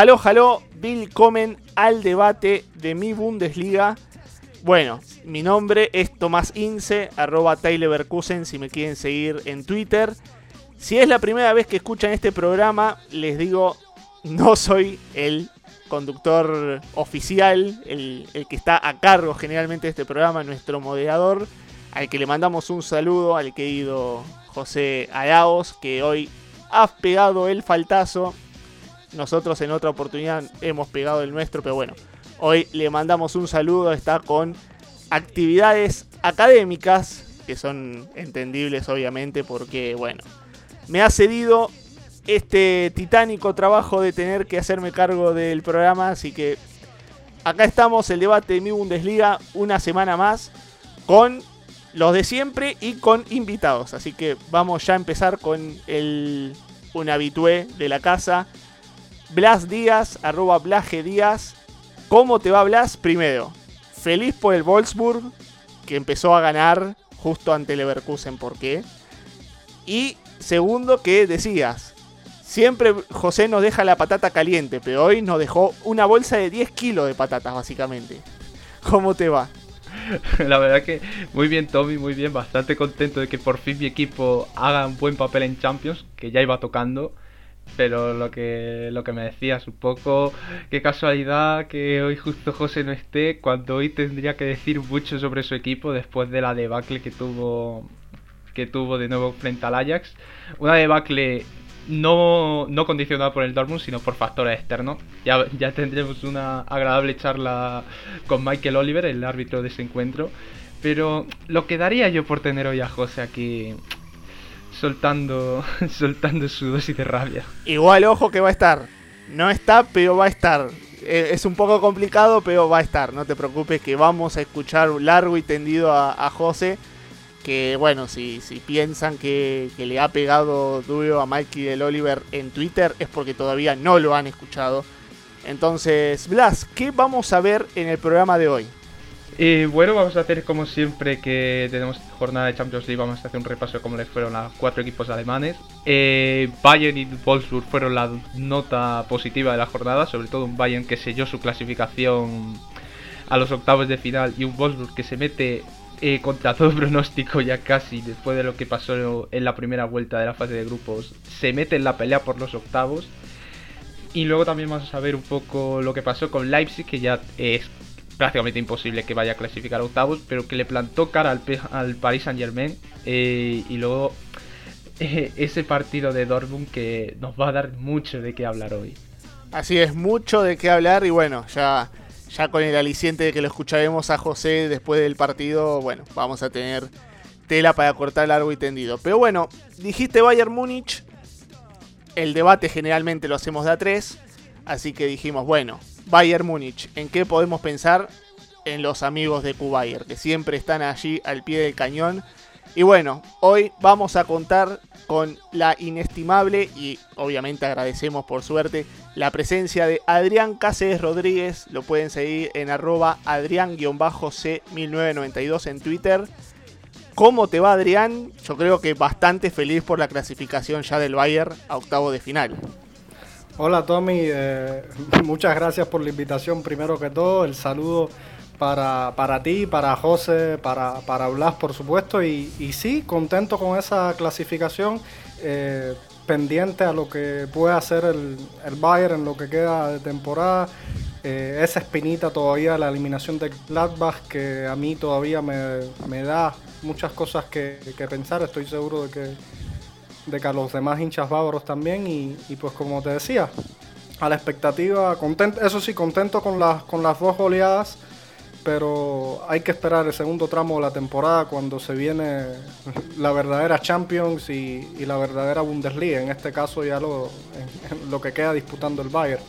Halo, halo, willkommen al debate de mi Bundesliga. Bueno, mi nombre es Tomás Ince, arroba Tyler si me quieren seguir en Twitter. Si es la primera vez que escuchan este programa, les digo, no soy el conductor oficial, el, el, que está a cargo generalmente de este programa, nuestro moderador, al que le mandamos un saludo al querido José Araos, que hoy ha pegado el faltazo nosotros en otra oportunidad hemos pegado el nuestro, pero bueno, hoy le mandamos un saludo, está con actividades académicas, que son entendibles obviamente, porque bueno, me ha cedido este titánico trabajo de tener que hacerme cargo del programa, así que acá estamos, el debate de mi Bundesliga, una semana más, con los de siempre y con invitados. Así que vamos ya a empezar con el un habitué de la casa, Blas Díaz, arroba Blaje Díaz. ¿Cómo te va Blas? Primero, feliz por el Wolfsburg, que empezó a ganar justo ante Leverkusen, ¿por qué? Y segundo, que decías, siempre José nos deja la patata caliente, pero hoy nos dejó una bolsa de 10 kilos de patatas, básicamente. ¿Cómo te va? La verdad que muy bien Tommy, muy bien, bastante contento de que por fin mi equipo haga un buen papel en Champions, que ya iba tocando. Pero lo que, lo que me decías un poco, qué casualidad que hoy justo José no esté, cuando hoy tendría que decir mucho sobre su equipo después de la debacle que tuvo, que tuvo de nuevo frente al Ajax. Una debacle no, no condicionada por el Dortmund, sino por factores externos. Ya, ya tendremos una agradable charla con Michael Oliver, el árbitro de ese encuentro. Pero lo que daría yo por tener hoy a José aquí soltando, soltando su dosis de rabia. Igual, ojo que va a estar. No está, pero va a estar. Eh, es un poco complicado, pero va a estar. No te preocupes que vamos a escuchar largo y tendido a, José. Que bueno, si, si piensan que, que, le ha pegado duro a Mikey del Oliver en Twitter es porque todavía no lo han escuchado. Entonces, Blas, ¿qué vamos a ver en el programa de hoy? Y bueno, vamos a hacer como siempre que tenemos jornada de Champions League, vamos a hacer un repaso de cómo les fueron a cuatro equipos alemanes. Eh, Bayern y Wolfsburg fueron la nota positiva de la jornada, sobre todo un Bayern que selló su clasificación a los octavos de final y un Wolfsburg que se mete eh, contra todo pronóstico ya casi después de lo que pasó en la primera vuelta de la fase de grupos, se mete en la pelea por los octavos. Y luego también vamos a ver un poco lo que pasó con Leipzig, que ya es prácticamente imposible que vaya a clasificar a octavos, pero que le plantó cara al, al Paris Saint Germain eh, y luego ese partido de Dortmund que nos va a dar mucho de qué hablar hoy. Así es, mucho de qué hablar y bueno, ya, ya con el aliciente de que lo escucharemos a José después del partido, bueno, vamos a tener tela para cortar largo y tendido. Pero bueno, dijiste Bayern Múnich, el debate generalmente lo hacemos de a tres, así que dijimos, bueno, Bayern Múnich. ¿En qué podemos pensar? En los amigos de Q-Bayer, que siempre están allí al pie del cañón. Y bueno, hoy vamos a contar con la inestimable y obviamente agradecemos por suerte la presencia de Adrián Cáceres Rodríguez. Lo pueden seguir en arroba adrián-c1992 en Twitter. ¿Cómo te va Adrián? Yo creo que bastante feliz por la clasificación ya del Bayern a octavo de final. Hola Tommy, eh, muchas gracias por la invitación primero que todo, el saludo para, para ti, para José, para, para Blas por supuesto. Y, y sí, contento con esa clasificación, eh, pendiente a lo que puede hacer el, el Bayern en lo que queda de temporada, eh, esa espinita todavía, la eliminación de Gladbach que a mí todavía me, me da muchas cosas que, que pensar, estoy seguro de que de que a los demás hinchas bávaros también. Y, y pues como te decía, a la expectativa, contento, eso sí, contento con las, con las dos goleadas pero hay que esperar el segundo tramo de la temporada cuando se viene la verdadera Champions y, la verdadera Bundesliga, en este caso ya lo, lo que queda disputando el Bayern.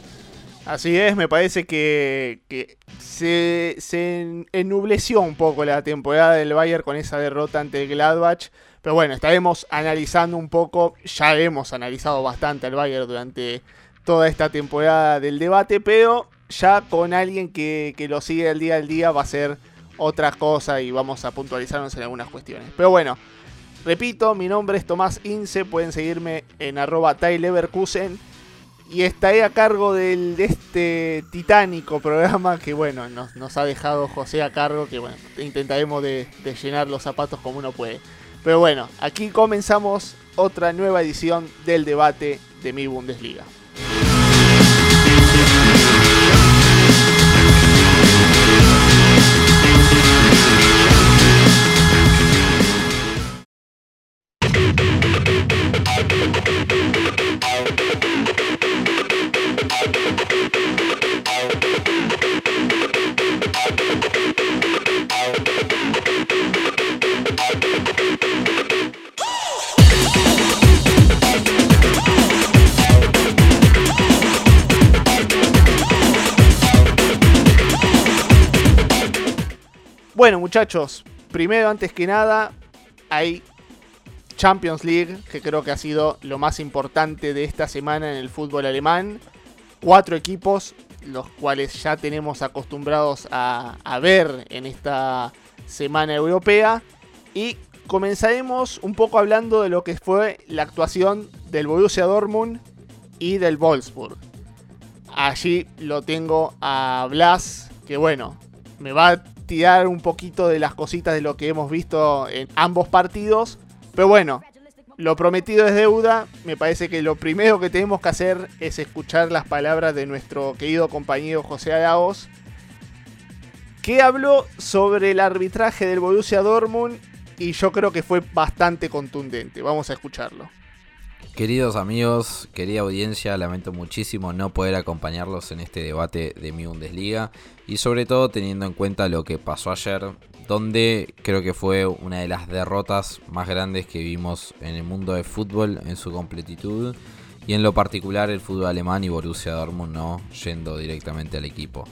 Así es, me parece que, se, se, ennubleció un poco la temporada del Bayern con esa derrota ante Gladbach. Pero bueno, estaremos analizando un poco, ya hemos analizado bastante al Bayern durante toda esta temporada del debate, pero ya con alguien que, lo sigue el día al día va a ser otra cosa y vamos a puntualizarnos en algunas cuestiones. Pero bueno, repito, mi nombre es Tomás Ince, pueden seguirme en arroba y estaré a cargo del, de este titánico programa que bueno, nos, ha dejado José a cargo, que bueno, intentaremos de llenar los zapatos como uno puede. Pero bueno, aquí comenzamos otra nueva edición del debate de mi Bundesliga. Muchachos, primero, antes que nada, hay Champions League, que creo que ha sido lo más importante de esta semana en el fútbol alemán. Cuatro equipos, los cuales ya tenemos acostumbrados a, ver en esta semana europea. Y comenzaremos un poco hablando de lo que fue la actuación del Borussia Dortmund y del Wolfsburg. Allí lo tengo a Blas, que bueno, me va tirar un poquito de las cositas de lo que hemos visto en ambos partidos. Pero bueno, lo prometido es deuda. Me parece que lo primero que tenemos que hacer es escuchar las palabras de nuestro querido compañero José Araos, que habló sobre el arbitraje del Borussia Dortmund y yo creo que fue bastante contundente. Vamos a escucharlo. Queridos amigos, querida audiencia, lamento muchísimo no poder acompañarlos en este debate de mi Bundesliga y sobre todo teniendo en cuenta lo que pasó ayer, donde creo que fue una de las derrotas más grandes que vimos en el mundo del fútbol en su completitud y en lo particular el fútbol alemán y Borussia Dortmund no yendo directamente al equipo,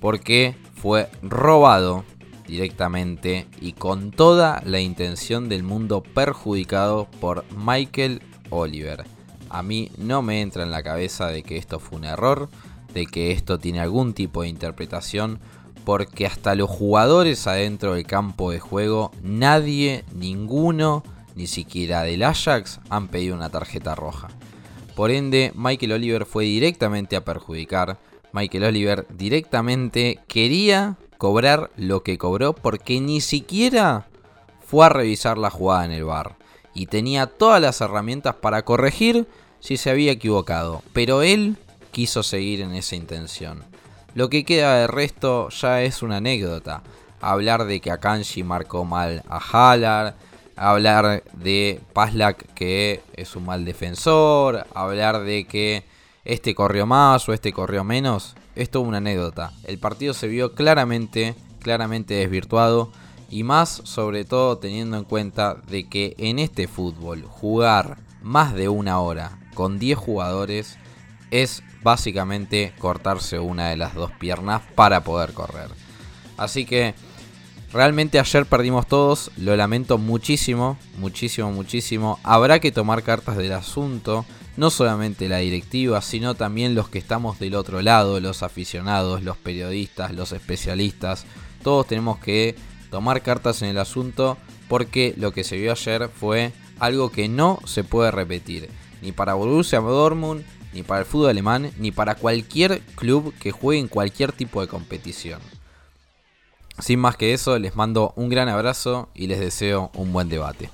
porque fue robado directamente y con toda la intención del mundo perjudicado por Michael Oliver. A mí no me entra en la cabeza de que esto fue un error, de que esto tiene algún tipo de interpretación, porque hasta los jugadores adentro del campo de juego, nadie, ninguno, ni siquiera del Ajax, han pedido una tarjeta roja. Por ende, Michael Oliver fue directamente a perjudicar. Michael Oliver directamente quería cobrar lo que cobró porque ni siquiera fue a revisar la jugada en el bar y tenía todas las herramientas para corregir si se había equivocado, pero él quiso seguir en esa intención. Lo que queda de resto ya es una anécdota. Hablar de que Akanji marcó mal a Haller, hablar de Paslak que es un mal defensor, hablar de que este corrió más o este corrió menos, es una anécdota. El partido se vio claramente, claramente desvirtuado y más sobre todo teniendo en cuenta de que en este fútbol jugar más de una hora con 10 jugadores es básicamente cortarse una de las dos piernas para poder correr. Así que realmente ayer perdimos todos, lo lamento muchísimo, muchísimo, muchísimo. Habrá que tomar cartas del asunto, no solamente la directiva, sino también los que estamos del otro lado, los aficionados, los periodistas, los especialistas. Todos tenemos que tomar cartas en el asunto porque lo que se vio ayer fue algo que no se puede repetir, ni para Borussia Dortmund, ni para el fútbol alemán, ni para cualquier club que juegue en cualquier tipo de competición. Sin más que eso, les mando un gran abrazo y les deseo un buen debate.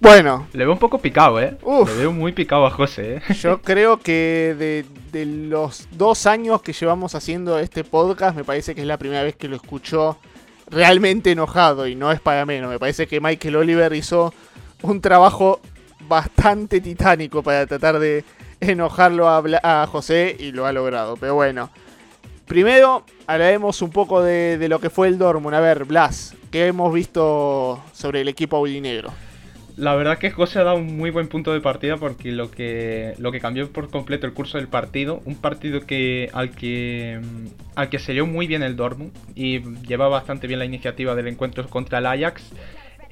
Bueno. Le veo un poco picado, ¿eh? Le veo muy picado a José, ¿eh? Yo creo que de, de, los dos años que llevamos haciendo este podcast, me parece que es la primera vez que lo escuchó realmente enojado y no es para menos. Me parece que Michael Oliver hizo un trabajo bastante titánico para tratar de enojarlo a, a José y lo ha logrado. Pero bueno, primero hablaremos un poco de, lo que fue el Dortmund. A ver, Blas, ¿qué hemos visto sobre el equipo aurinegro? La verdad que ha dado un muy buen punto de partida porque lo que, lo que cambió por completo el curso del partido, un partido que al que al que se dio muy bien el Dortmund y llevaba bastante bien la iniciativa del encuentro contra el Ajax,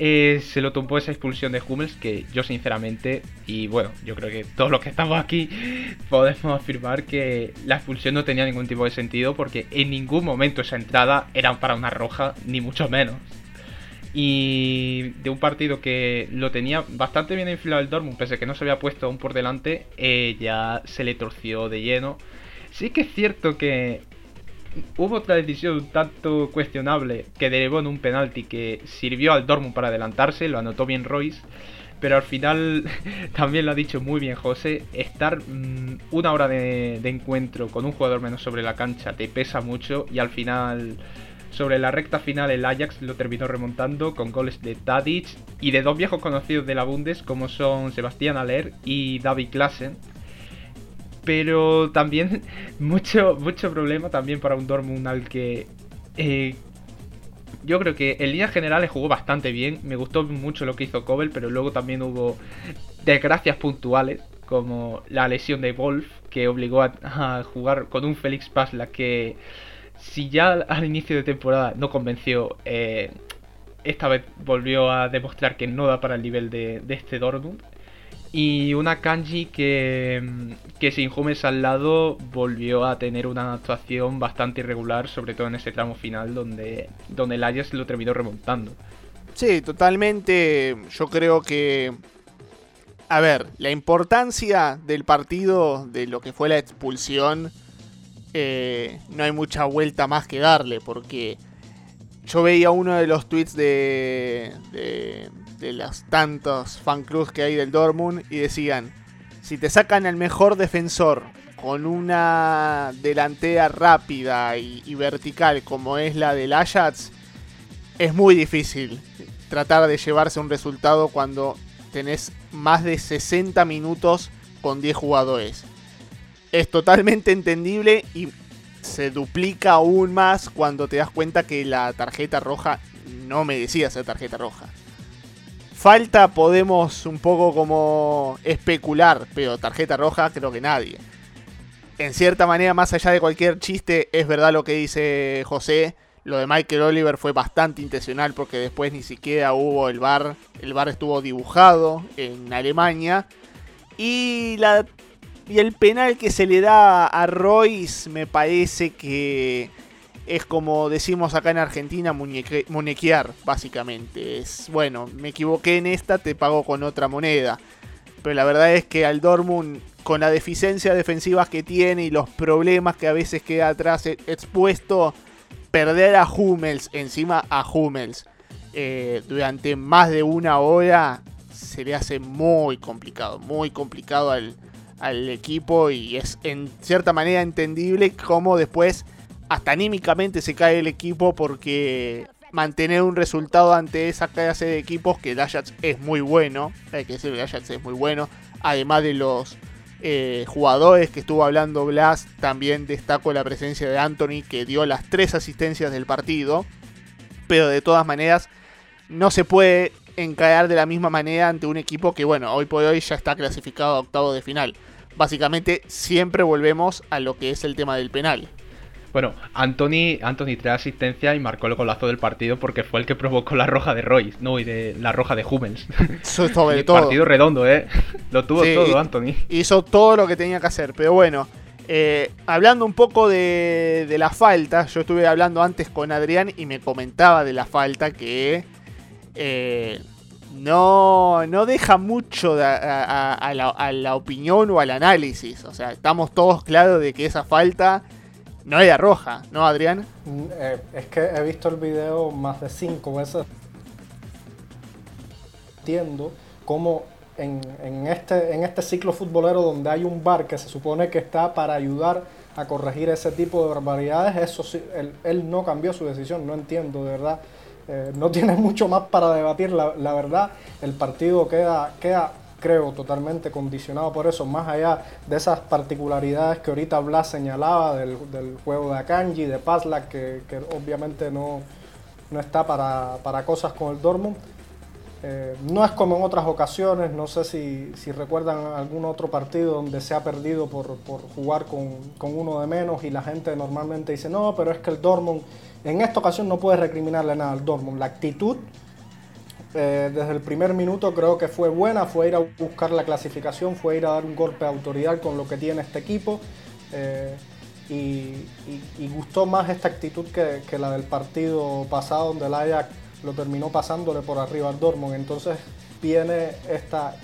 eh, se lo tumbó esa expulsión de Hummels que yo sinceramente, y bueno, yo creo que todos los que estamos aquí podemos afirmar que la expulsión no tenía ningún tipo de sentido porque en ningún momento esa entrada era para una roja, ni mucho menos. Y de un partido que lo tenía bastante bien enfilado el Dortmund, pese a que no se había puesto aún por delante, eh, ya se le torció de lleno. Sí que es cierto que hubo otra decisión tanto cuestionable que derivó en un penalti que sirvió al Dortmund para adelantarse, lo anotó bien Royce. Pero al final, también lo ha dicho muy bien José, estar mmm, una hora de encuentro con un jugador menos sobre la cancha te pesa mucho y al final sobre la recta final el Ajax lo terminó remontando con goles de Tadic y de dos viejos conocidos de la Bundes como son Sebastián Aller y David Klassen. Pero también mucho, mucho problema también para un Dortmund al que eh, yo creo que en líneas generales jugó bastante bien. Me gustó mucho lo que hizo Kobel, pero luego también hubo desgracias puntuales como la lesión de Wolf que obligó a, a jugar con un Félix Pasla que si ya al inicio de temporada no convenció, eh, esta vez volvió a demostrar que no da para el nivel de, este Dortmund. Y una Kanji que, que sin Hummels al lado volvió a tener una actuación bastante irregular, sobre todo en ese tramo final donde, donde el Ajax lo terminó remontando. Sí, totalmente. Yo creo que... A ver, la importancia del partido, de lo que fue la expulsión, eh, no hay mucha vuelta más que darle, porque yo veía uno de los tweets de, de, de las tantos fan clubs que hay del Dortmund y decían, si te sacan el mejor defensor con una delantera rápida y, y vertical como es la del Ajax, es muy difícil tratar de llevarse un resultado cuando tenés más de 60 minutos con 10 jugadores es totalmente entendible y se duplica aún más cuando te das cuenta que la tarjeta roja no merecía ser tarjeta roja. Falta podemos un poco como especular, pero tarjeta roja creo que nadie. En cierta manera, más allá de cualquier chiste, es verdad lo que dice José. Lo de Michael Oliver fue bastante intencional porque después ni siquiera hubo el bar. El bar estuvo dibujado en Alemania. Y la y el penal que se le da a Royce me parece que es como decimos acá en Argentina, muñeque, muñequear, básicamente. Es, bueno, me equivoqué en esta, te pago con otra moneda. Pero la verdad es que al Dortmund, con la deficiencia defensiva que tiene y los problemas que a veces queda atrás expuesto, perder a Hummels, encima a Hummels, eh, durante más de una hora, se le hace muy complicado, muy complicado al, al equipo y es en cierta manera entendible cómo después hasta anímicamente se cae el equipo porque mantener un resultado ante esa clase de equipos que el es muy bueno, hay que decir el Ajax es muy bueno, además de los eh, jugadores que estuvo hablando Blas, también destaco la presencia de Anthony que dio las tres asistencias del partido, pero de todas maneras no se puede encarar de la misma manera ante un equipo que bueno, hoy por hoy ya está clasificado a octavo de final básicamente siempre volvemos a lo que es el tema del penal. Bueno, Anthony, Anthony trae asistencia y marcó el golazo del partido porque fue el que provocó la roja de Royce, no, y de la roja de Hummels. Sobre todo. Partido redondo, ¿eh? Lo tuvo sí, todo, Anthony. Hizo todo lo que tenía que hacer, pero bueno. Eh, hablando un poco de, de, la falta, yo estuve hablando antes con Adrián y me comentaba de la falta que eh, no, no deja mucho a, la, opinión o al análisis. O sea, estamos todos claros de que esa falta no era roja, ¿no, Adrián? Eh, es que he visto el video más de cinco veces. Entiendo cómo en, en, este, en este ciclo futbolero donde hay un bar que se supone que está para ayudar a corregir ese tipo de barbaridades, eso sí, él, él no cambió su decisión, no entiendo de verdad eh, no tiene mucho más para debatir, la, verdad. El partido queda, queda creo, totalmente condicionado por eso, más allá de esas particularidades que ahorita Blas señalaba del, juego de Akanji, de Pazlak, que, que obviamente no, no está para, para, cosas con el Dortmund. Eh, no es como en otras ocasiones, no sé si, si, recuerdan algún otro partido donde se ha perdido por, por jugar con, con, uno de menos y la gente normalmente dice, no, pero es que el Dortmund, en esta ocasión no puede recriminarle nada al Dortmund. La actitud eh, desde el primer minuto creo que fue buena, fue ir a buscar la clasificación, fue ir a dar un golpe de autoridad con lo que tiene este equipo. Eh, y, gustó más esta actitud que, la del partido pasado donde el Ajax lo terminó pasándole por arriba al Dortmund. Entonces viene esta,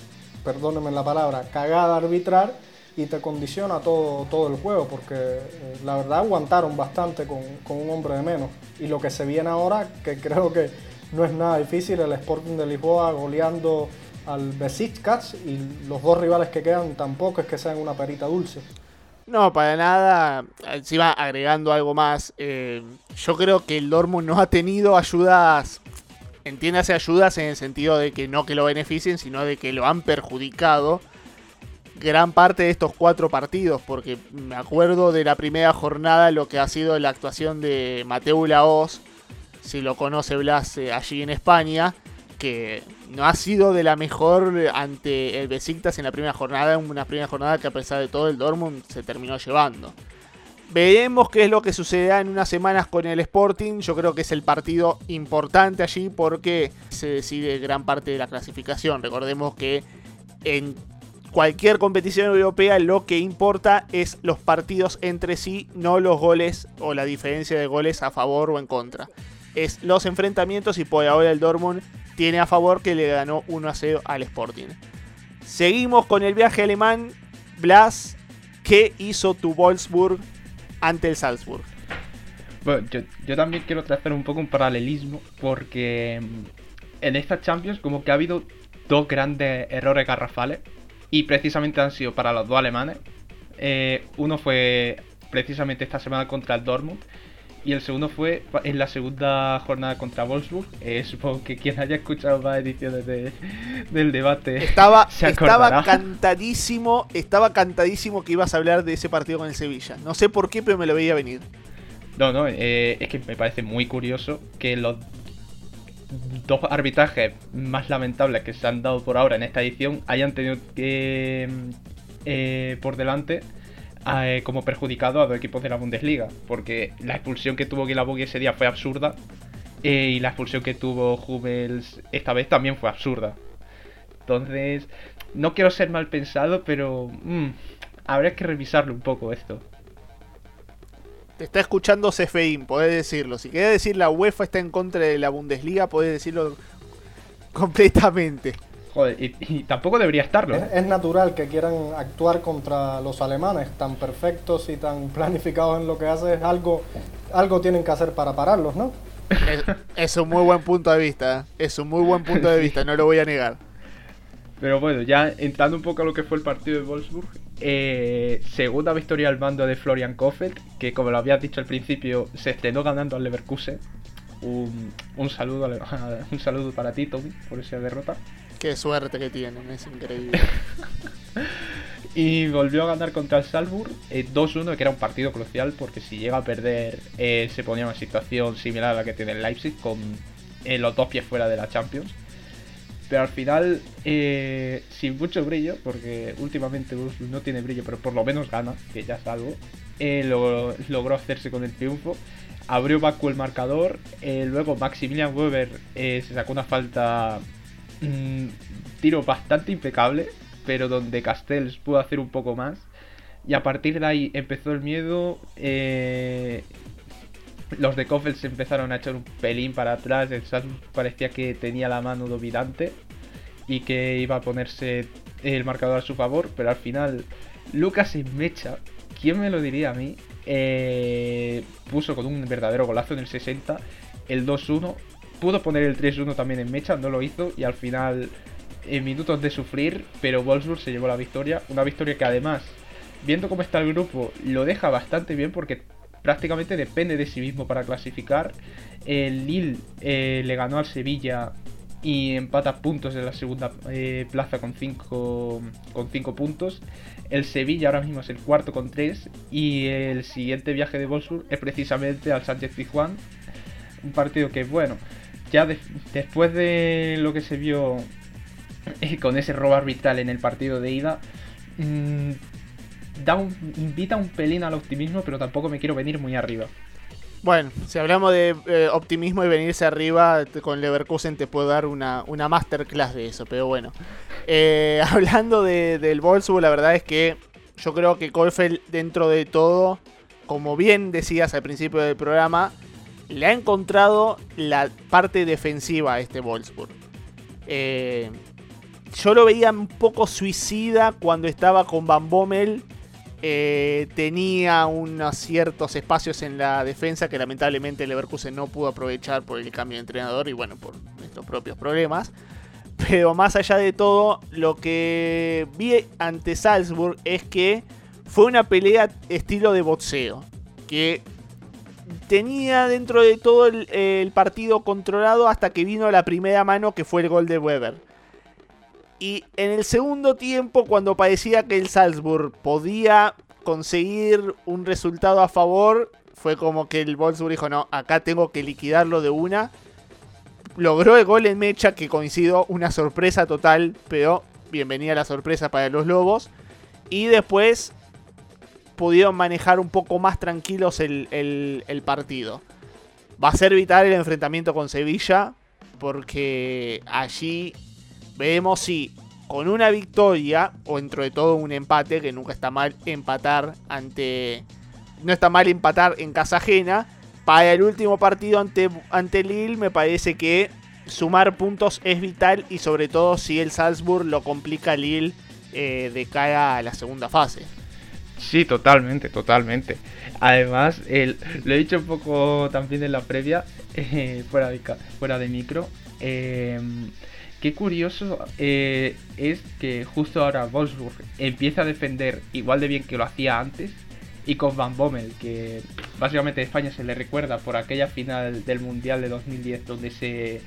perdónenme la palabra, cagada arbitrar y te condiciona todo, todo el juego, porque eh, la verdad aguantaron bastante con, con un hombre de menos. Y lo que se viene ahora, que creo que no es nada difícil. El Sporting de Lisboa goleando al Besiktas y los dos rivales que quedan tampoco es que sean una perita dulce. No, para nada. Encima, agregando algo más, eh, yo creo que el Dortmund no ha tenido ayudas, entiéndase ayudas en el sentido de que no que lo beneficien, sino de que lo han perjudicado gran parte de estos cuatro partidos, porque me acuerdo de la primera jornada lo que ha sido la actuación de Mateo Laos si lo conoce Blas eh, allí en España, que no ha sido de la mejor ante el Besiktas en la primera jornada, una primera jornada que a pesar de todo el Dortmund se terminó llevando. Veremos qué es lo que sucederá en unas semanas con el Sporting. Yo creo que es el partido importante allí porque se decide gran parte de la clasificación. Recordemos que en cualquier competición europea lo que importa es los partidos entre sí, no los goles o la diferencia de goles a favor o en contra es los enfrentamientos y por ahora el Dortmund tiene a favor que le ganó 1 a 0 al Sporting. Seguimos con el viaje alemán. Blas, ¿qué hizo tu Wolfsburg ante el Salzburg? Bueno, yo, también quiero trazar un poco un paralelismo porque mm, en esta Champions como que ha habido dos grandes errores garrafales y precisamente han sido para los dos alemanes. Eh, uno fue precisamente esta semana contra el Dortmund y el segundo fue en la segunda jornada contra Wolfsburg. Eh, supongo que quien haya escuchado más ediciones del debate estaba, estaba cantadísimo, estaba cantadísimo que ibas a hablar de ese partido con el Sevilla. No sé por qué, pero me lo veía venir. No, no, eh, es que me parece muy curioso que los dos arbitrajes más lamentables que se han dado por ahora en esta edición hayan tenido que eh, por delante eh, como perjudicado a dos equipos de la Bundesliga, porque la expulsión que tuvo Guilabogui ese día fue absurda eh, y la expulsión que tuvo Hummels esta vez también fue absurda. Entonces, no quiero ser mal pensado, pero mm, habría que revisarlo un poco esto. Te está escuchando Cefeín, podés decirlo. Si querés decir la UEFA está en contra de la Bundesliga, podés decirlo completamente. Joder, y, tampoco debería estarlo. ¿eh? Es, natural que quieran actuar contra los alemanes, tan perfectos y tan planificados en lo que hacen. Algo, algo tienen que hacer para pararlos, ¿no? Es, un muy buen punto de vista. ¿eh? Es un muy buen punto de vista, no lo voy a negar. Pero bueno, ya entrando un poco a lo que fue el partido de Wolfsburg, eh, segunda victoria al mando de Florian Kofeld, que como lo habías dicho al principio, se estrenó ganando al Leverkusen. Un, un saludo, un saludo para ti, Tommy, por esa derrota. Qué suerte que tienen, es increíble. y volvió a ganar contra el Salzburg 2-1, eh, que era un partido crucial porque si llega a perder eh, se ponía en una situación similar a la que tiene el Leipzig con los dos pies fuera de la Champions. Pero al final, sin mucho brillo, porque últimamente no tiene brillo, pero por lo menos gana, que ya es algo, logró hacerse con el triunfo abrió Baku el marcador. luego Maximilian Weber se sacó una falta Mm, tiro bastante impecable, pero donde Castells pudo hacer un poco más. Y a partir de ahí empezó el miedo. Eh, los de Koffel se empezaron a echar un pelín para atrás. El parecía que tenía la mano dominante y que iba a ponerse el marcador a su favor. Pero al final, Lucas en mecha, ¿quién me lo diría a mí? Eh, puso con un verdadero golazo en el 60 el 2-1 pudo poner el 3-1 también en mecha, no lo hizo y al final en minutos de sufrir, pero Wolfsburg se llevó la victoria, una victoria que además, viendo cómo está el grupo, lo deja bastante bien porque prácticamente depende de sí mismo para clasificar. El Lille eh, le ganó al Sevilla y empata puntos en la segunda eh, plaza con 5 con cinco puntos. El Sevilla ahora mismo es el cuarto con 3 y el siguiente viaje de Wolfsburg es precisamente al Sánchez Pizjuán. Un partido que, bueno, ya después de lo que se vio eh, con ese robo arbitral en el partido de ida, mm, da invita un pelín al optimismo, pero tampoco me quiero venir muy arriba. Bueno, si hablamos de eh, optimismo y venirse arriba, con Leverkusen te puedo dar una, una masterclass de eso, pero bueno. Eh, hablando del Wolfsburg, la verdad es que yo creo que Kolfeld, dentro de todo, como bien decías al principio del programa, le ha encontrado la parte defensiva a este Wolfsburg. Eh, yo lo veía un poco suicida cuando estaba con Van Bommel eh, tenía unos ciertos espacios en la defensa que lamentablemente Leverkusen no pudo aprovechar por el cambio de entrenador y bueno, por nuestros propios problemas. Pero más allá de todo, lo que vi ante Salzburg es que fue una pelea estilo de boxeo. Que tenía dentro de todo el, el, partido controlado hasta que vino la primera mano que fue el gol de Weber. Y en el segundo tiempo, cuando parecía que el Salzburg podía conseguir un resultado a favor, fue como que el Wolfsburg dijo, no, acá tengo que liquidarlo de una. Logró el gol en Mecha, que coincidió una sorpresa total, pero bienvenida la sorpresa para los Lobos. Y después pudieron manejar un poco más tranquilos el, el partido. Va a ser vital el enfrentamiento con Sevilla, porque allí Vemos si con una victoria o dentro de todo un empate, que nunca está mal empatar ante... No está mal empatar en casa ajena. Para el último partido ante, ante Lille me parece que sumar puntos es vital y sobre todo si el Salzburg lo complica Lille eh, de cara a la segunda fase. Sí, totalmente, totalmente. Además, el, lo he dicho un poco también en la previa, eh, fuera, de, fuera de micro. Eh, Qué curioso eh, es que justo ahora Wolfsburg empieza a defender igual de bien que lo hacía antes y con Van Bommel, que básicamente España se le recuerda por aquella final del Mundial de 2010 donde se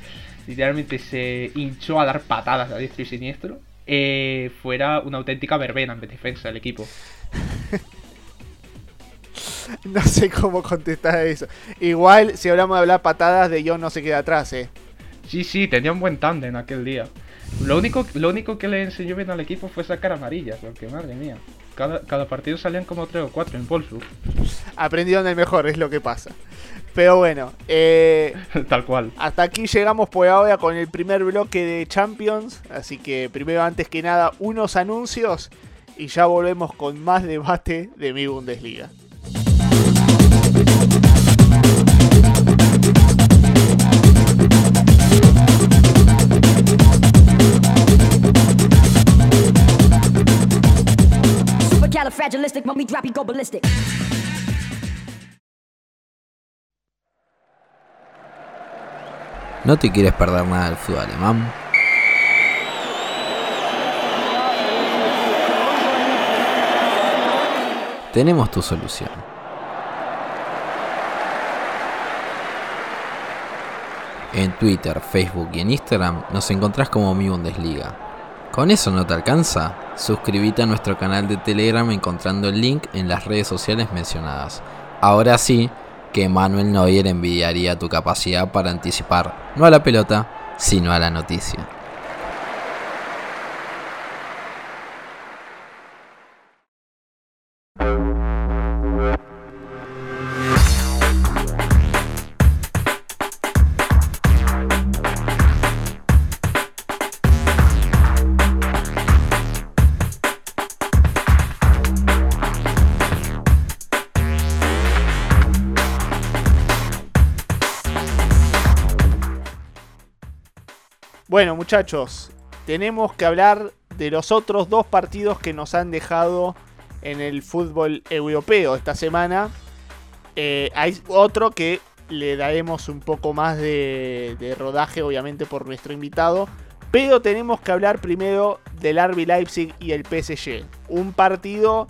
literalmente se hinchó a dar patadas a diestro y siniestro, eh, fuera una auténtica verbena en defensa del equipo. no sé cómo contestar a eso. Igual, si hablamos de hablar patadas, de yo no se queda atrás, eh. Sí, sí, tenía un buen tándem aquel día. Lo único, lo único que le enseñó bien al equipo fue sacar amarillas, porque madre mía. Cada, cada partido salían como 3 o 4 en Bolsu. Aprendieron el mejor, es lo que pasa. Pero bueno, eh, tal cual. Hasta aquí llegamos por ahora con el primer bloque de Champions. Así que primero, antes que nada, unos anuncios y ya volvemos con más debate de mi Bundesliga. ¿No te quieres perder nada del fútbol alemán? Tenemos tu solución. En Twitter, Facebook y en Instagram nos encontrás como Mi Bundesliga. ¿Con eso no te alcanza? Suscríbete a nuestro canal de Telegram encontrando el link en las redes sociales mencionadas. Ahora sí, que Manuel Neuer envidiaría tu capacidad para anticipar no a la pelota, sino a la noticia. Muchachos, tenemos que hablar de los otros dos partidos que nos han dejado en el fútbol europeo esta semana. Eh, hay otro que le daremos un poco más de, rodaje, obviamente, por nuestro invitado. Pero tenemos que hablar primero del RB Leipzig y el PSG. Un partido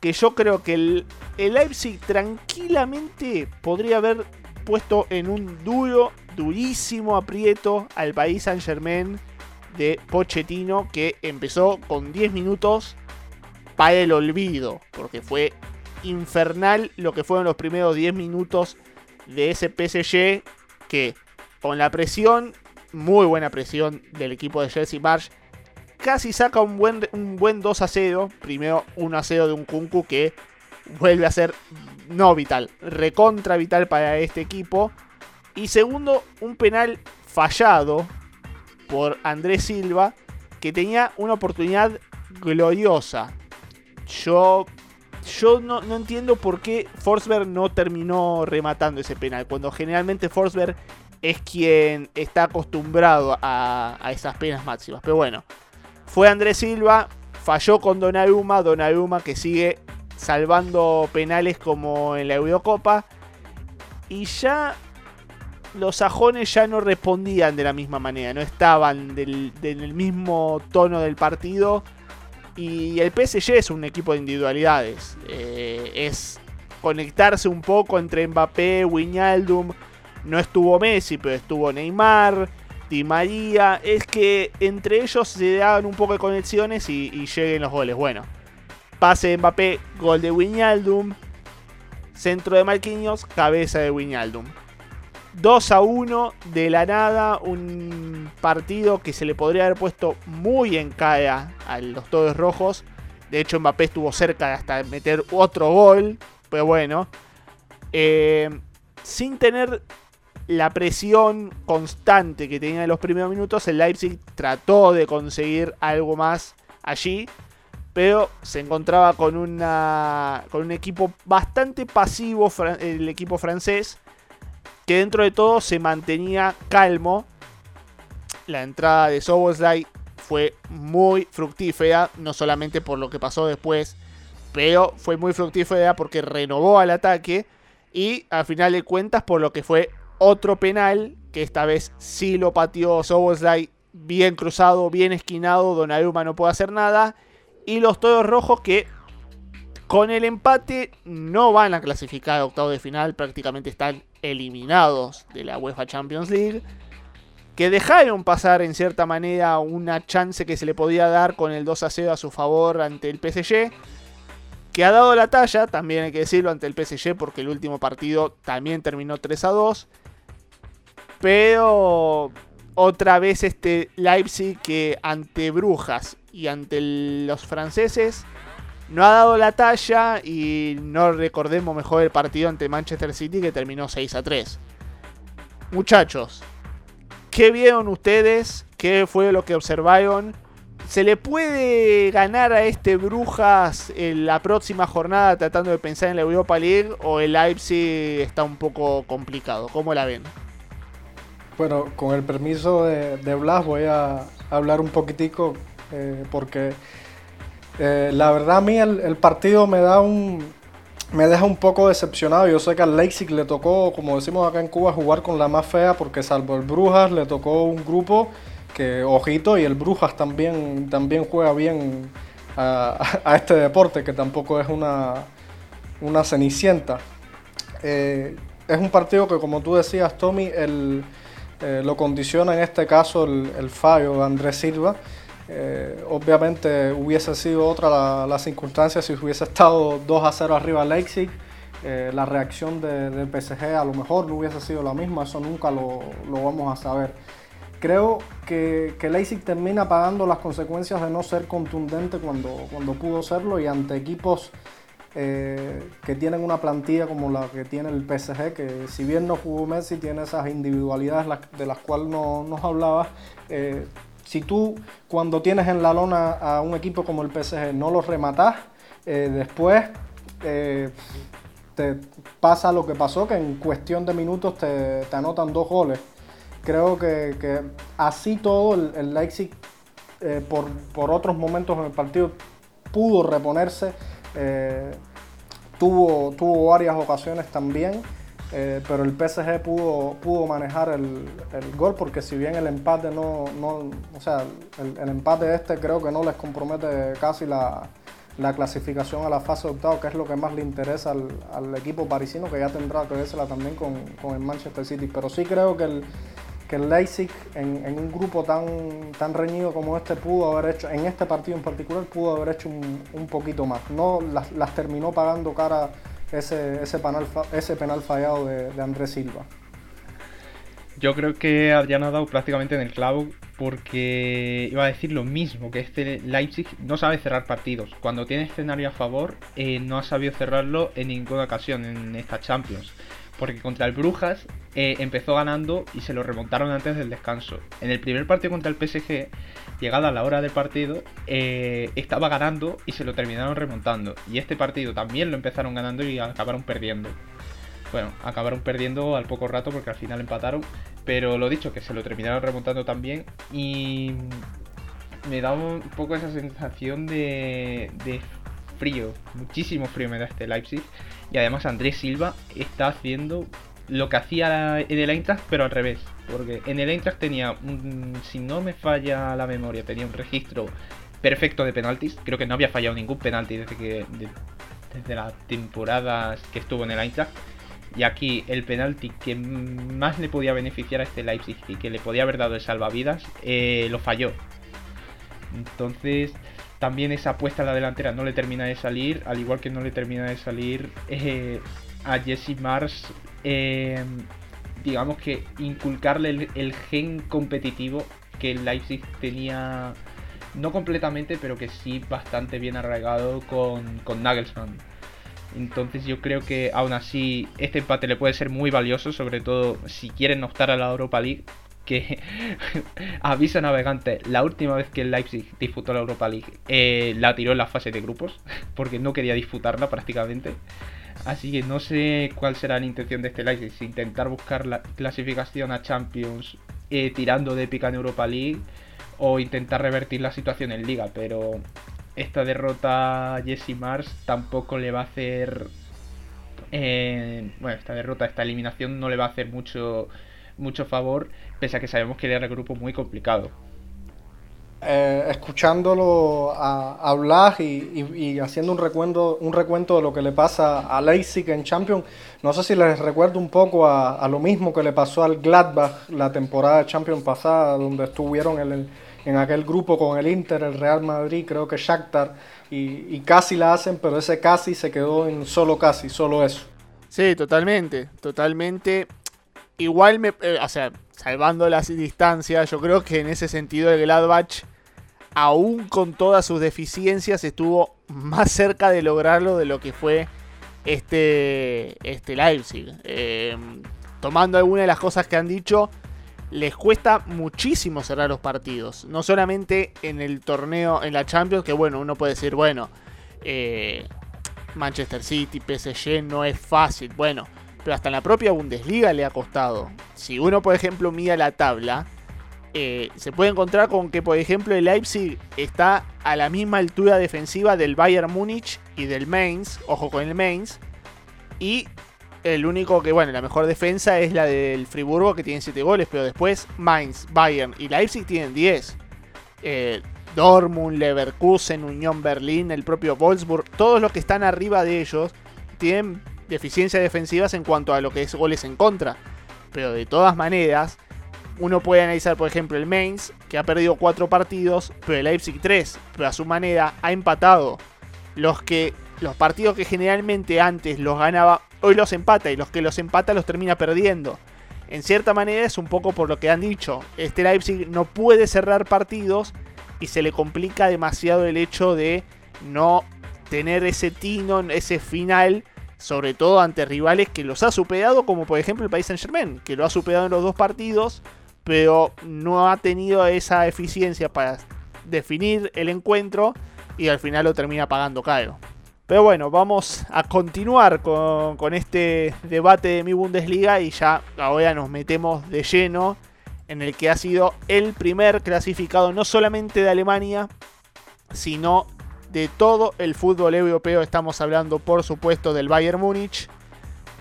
que yo creo que el, el Leipzig tranquilamente podría haber puesto en un duro durísimo aprieto al país Saint Germain de Pochettino que empezó con 10 minutos para el olvido, porque fue infernal lo que fueron los primeros 10 minutos de ese PSG que con la presión, muy buena presión del equipo de Chelsea Marsh, casi saca un buen, un buen 2 a 0. Primero 1 a 0 de un Kunku que vuelve a ser no vital, recontra vital para este equipo. Y segundo, un penal fallado por Andrés Silva que tenía una oportunidad gloriosa. Yo yo no, entiendo por qué Forsberg no terminó rematando ese penal. Cuando generalmente Forsberg es quien está acostumbrado a, esas penas máximas. Pero bueno, fue Andrés Silva, falló con Donnarumma. Donnarumma que sigue salvando penales como en la Eurocopa. Y ya los sajones ya no respondían de la misma manera, no estaban del, del mismo tono del partido y el PSG es un equipo de individualidades. Eh, es conectarse un poco entre Mbappé, Wijnaldum. No estuvo Messi, pero estuvo Neymar, Di María. Es que entre ellos se dan un poco de conexiones y, lleguen los goles. Bueno, pase de Mbappé, gol de Wijnaldum. Centro de Marquinhos, cabeza de Wijnaldum. 2 a 1 de la nada, un partido que se le podría haber puesto muy en cara a los todos rojos. De hecho, Mbappé estuvo cerca de hasta meter otro gol, pero bueno. Eh, sin tener la presión constante que tenía en los primeros minutos, el Leipzig trató de conseguir algo más allí, pero se encontraba con, una, con un equipo bastante pasivo, el equipo francés que dentro de todo se mantenía calmo. La entrada de Soboslai fue muy fructífera, no solamente por lo que pasó después, pero fue muy fructífera porque renovó al ataque y al final de cuentas por lo que fue otro penal, que esta vez sí lo pateó Soboslai bien cruzado, bien esquinado, Donnarumma no puede hacer nada y los todos rojos que con el empate no van a clasificar a octavo de final, prácticamente están eliminados de la UEFA Champions League, que dejaron pasar en cierta manera una chance que se le podía dar con el 2 a 0 a su favor ante el PSG, que ha dado la talla, también hay que decirlo, ante el PSG, porque el último partido también terminó 3 a 2, pero otra vez este Leipzig que ante Brujas y ante los franceses no ha dado la talla y no recordemos mejor el partido ante Manchester City que terminó 6 a 3. Muchachos, ¿qué vieron ustedes? ¿Qué fue lo que observaron? ¿Se le puede ganar a este Brujas en la próxima jornada tratando de pensar en la Europa League o el Leipzig está un poco complicado? ¿Cómo la ven? Bueno, con el permiso de, Blas voy a hablar un poquitico eh, porque eh, la verdad a mí el, partido me da un me deja un poco decepcionado. Yo sé que al Leipzig le tocó, como decimos acá en Cuba, jugar con la más fea porque salvo el Brujas le tocó un grupo que, ojito, y el Brujas también, también juega bien a, este deporte, que tampoco es una, una cenicienta. Eh, es un partido que, como tú decías, Tommy, el, eh, lo condiciona en este caso el, el fallo de Andrés Silva. Eh, obviamente hubiese sido otra la, circunstancia si hubiese estado 2 a 0 arriba Leipzig. Eh, la reacción del PSG a lo mejor no hubiese sido la misma, eso nunca lo, vamos a saber. Creo que, Leipzig termina pagando las consecuencias de no ser contundente cuando, cuando pudo serlo y ante equipos eh, que tienen una plantilla como la que tiene el PSG, que si bien no jugó Messi, tiene esas individualidades de las cuales no, nos hablabas si tú cuando tienes en la lona a un equipo como el PSG no lo rematas, eh, después eh, te pasa lo que pasó, que en cuestión de minutos te, anotan dos goles. Creo que, así todo el, Leipzig eh, por, otros momentos en el partido pudo reponerse, tuvo, tuvo varias ocasiones también. Eh, pero el PSG pudo, pudo manejar el, gol porque si bien el empate no, no o sea, el, empate este creo que no les compromete casi la, la clasificación a la fase de octavo, que es lo que más le interesa al, equipo parisino, que ya tendrá que vérsela también con, el Manchester City. Pero sí creo que el, que el Leipzig en, un grupo tan, tan reñido como este pudo haber hecho, en este partido en particular, pudo haber hecho un, poquito más. No las, terminó pagando cara ese, ese, penal, ese penal fallado de, Andrés Silva. Yo creo que Adrián ha dado prácticamente en el clavo porque iba a decir lo mismo, que este Leipzig no sabe cerrar partidos. Cuando tiene escenario a favor, eh, no ha sabido cerrarlo en ninguna ocasión en esta Champions. Porque contra el Brujas eh, empezó ganando y se lo remontaron antes del descanso. En el primer partido contra el PSG, llegada la hora del partido, eh, estaba ganando y se lo terminaron remontando. Y este partido también lo empezaron ganando y acabaron perdiendo. Bueno, acabaron perdiendo al poco rato porque al final empataron. Pero lo dicho, que se lo terminaron remontando también. Y me da un poco esa sensación de, de frío. Muchísimo frío me da este Leipzig. Y además Andrés Silva está haciendo lo que hacía en el Eintracht, pero al revés. Porque en el Eintracht tenía, un, si no me falla la memoria, tenía un registro perfecto de penaltis. Creo que no había fallado ningún penalti desde que desde las temporadas que estuvo en el Eintracht. Y aquí el penalti que más le podía beneficiar a este Leipzig y que le podía haber dado el salvavidas, eh, lo falló. Entonces, también esa apuesta a la delantera no le termina de salir, al igual que no le termina de salir eh, a Jesse Mars, eh, digamos que inculcarle el, gen competitivo que el Leipzig tenía, no completamente, pero que sí bastante bien arraigado con, con Nagelsmann. Entonces yo creo que aún así este empate le puede ser muy valioso, sobre todo si quieren optar a la Europa League. Que avisa navegante, la última vez que el Leipzig disputó la Europa League eh, la tiró en la fase de grupos, porque no quería disputarla prácticamente. Así que no sé cuál será la intención de este Leipzig, si intentar buscar la clasificación a Champions eh, tirando de épica en Europa League o intentar revertir la situación en Liga, pero esta derrota a Jesse Mars tampoco le va a hacer. Eh, bueno, esta derrota, esta eliminación no le va a hacer mucho, mucho favor, pese a que sabemos que era el grupo muy complicado. Eh, escuchándolo a, hablar y, haciendo un recuento, un recuento de lo que le pasa a Leipzig en Champions, no sé si les recuerdo un poco a, lo mismo que le pasó al Gladbach la temporada de Champions pasada, donde estuvieron en el, en aquel grupo con el Inter, el Real Madrid, creo que Shakhtar, y, casi la hacen, pero ese casi se quedó en solo casi, solo eso. Sí, totalmente, totalmente. Igual, me, eh, o sea, salvando las distancias, yo creo que en ese sentido el Gladbach, aún con todas sus deficiencias, estuvo más cerca de lograrlo de lo que fue este, este Leipzig. Eh, tomando algunas de las cosas que han dicho, les cuesta muchísimo cerrar los partidos. No solamente en el torneo, en la Champions, que bueno, uno puede decir, bueno, eh, Manchester City, PSG no es fácil. Bueno, pero hasta en la propia Bundesliga le ha costado. Si uno, por ejemplo, mira la tabla, eh, se puede encontrar con que, por ejemplo, el Leipzig está a la misma altura defensiva del Bayern Múnich y del Mainz, ojo con el Mainz, y el único que, bueno, la mejor defensa es la del Friburgo que tiene 7 goles, pero después Mainz, Bayern y Leipzig tienen 10. Eh, Dortmund, Leverkusen, Unión Berlín, el propio Wolfsburg, todos los que están arriba de ellos tienen deficiencias defensivas en cuanto a lo que es goles en contra. Pero de todas maneras, uno puede analizar, por ejemplo, el Mainz, que ha perdido 4 partidos, pero el Leipzig 3, pero a su manera ha empatado. Los que los partidos que generalmente antes los ganaba hoy los empata y los que los empata los termina perdiendo. En cierta manera es un poco por lo que han dicho. Este Leipzig no puede cerrar partidos y se le complica demasiado el hecho de no tener ese tino, ese final, sobre todo ante rivales que los ha superado, como por ejemplo el País Saint Germain, que lo ha superado en los dos partidos, pero no ha tenido esa eficiencia para definir el encuentro y al final lo termina pagando caro. Pero bueno, vamos a continuar con, este debate de mi Bundesliga y ya ahora nos metemos de lleno en el que ha sido el primer clasificado no solamente de Alemania, sino de todo el fútbol europeo. Estamos hablando por supuesto del Bayern Múnich,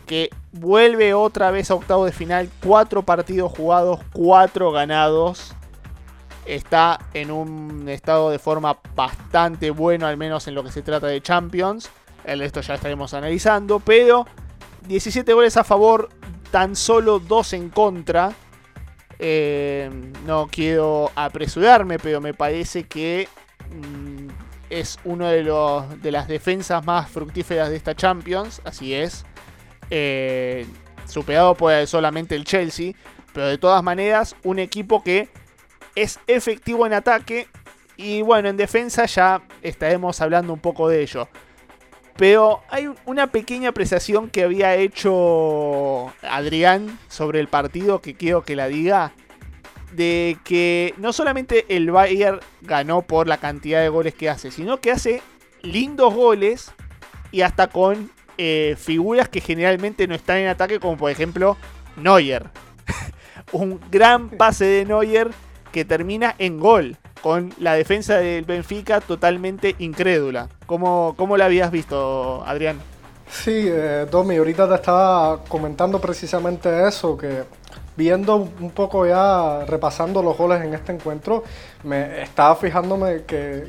que vuelve otra vez a octavo de final, cuatro partidos jugados, cuatro ganados. está en un estado de forma bastante bueno, al menos en lo que se trata de Champions. El ya estaremos analizando, pero 17 goles a favor, tan solo 2 en contra. Eh, no quiero apresurarme, pero me parece que mm, es uno de, de las defensas más fructíferas de esta Champions, así es. Eh, superado por solamente el Chelsea, pero de todas maneras un equipo que es efectivo en ataque y bueno, en defensa ya estaremos hablando un poco de ello. Pero hay una pequeña apreciación que había hecho Adrián sobre el partido que quiero que la diga. De que no solamente el Bayern ganó por la cantidad de goles que hace, sino que hace lindos goles y hasta con eh, figuras que generalmente no están en ataque, como por ejemplo Neuer. Un gran pase de Neuer que termina en gol, con la defensa del Benfica totalmente incrédula. ¿Cómo, la habías visto, Adrián? Sí, eh, Domi, ahorita te estaba comentando precisamente eso, que viendo un poco ya, repasando los goles en este encuentro, me estaba fijándome que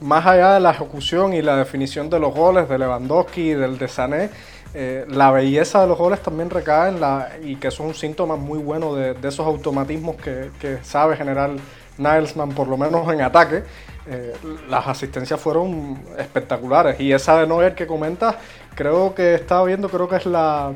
más allá de la ejecución y la definición de los goles de Lewandowski y del de Sané, eh, la belleza de los goles también recae en la, y que es un síntoma muy bueno de, esos automatismos que, sabe generar Nilesman, por lo menos en ataque. Eh, las asistencias fueron espectaculares y esa de Neuer que comentas, creo que estaba viendo, creo que es la,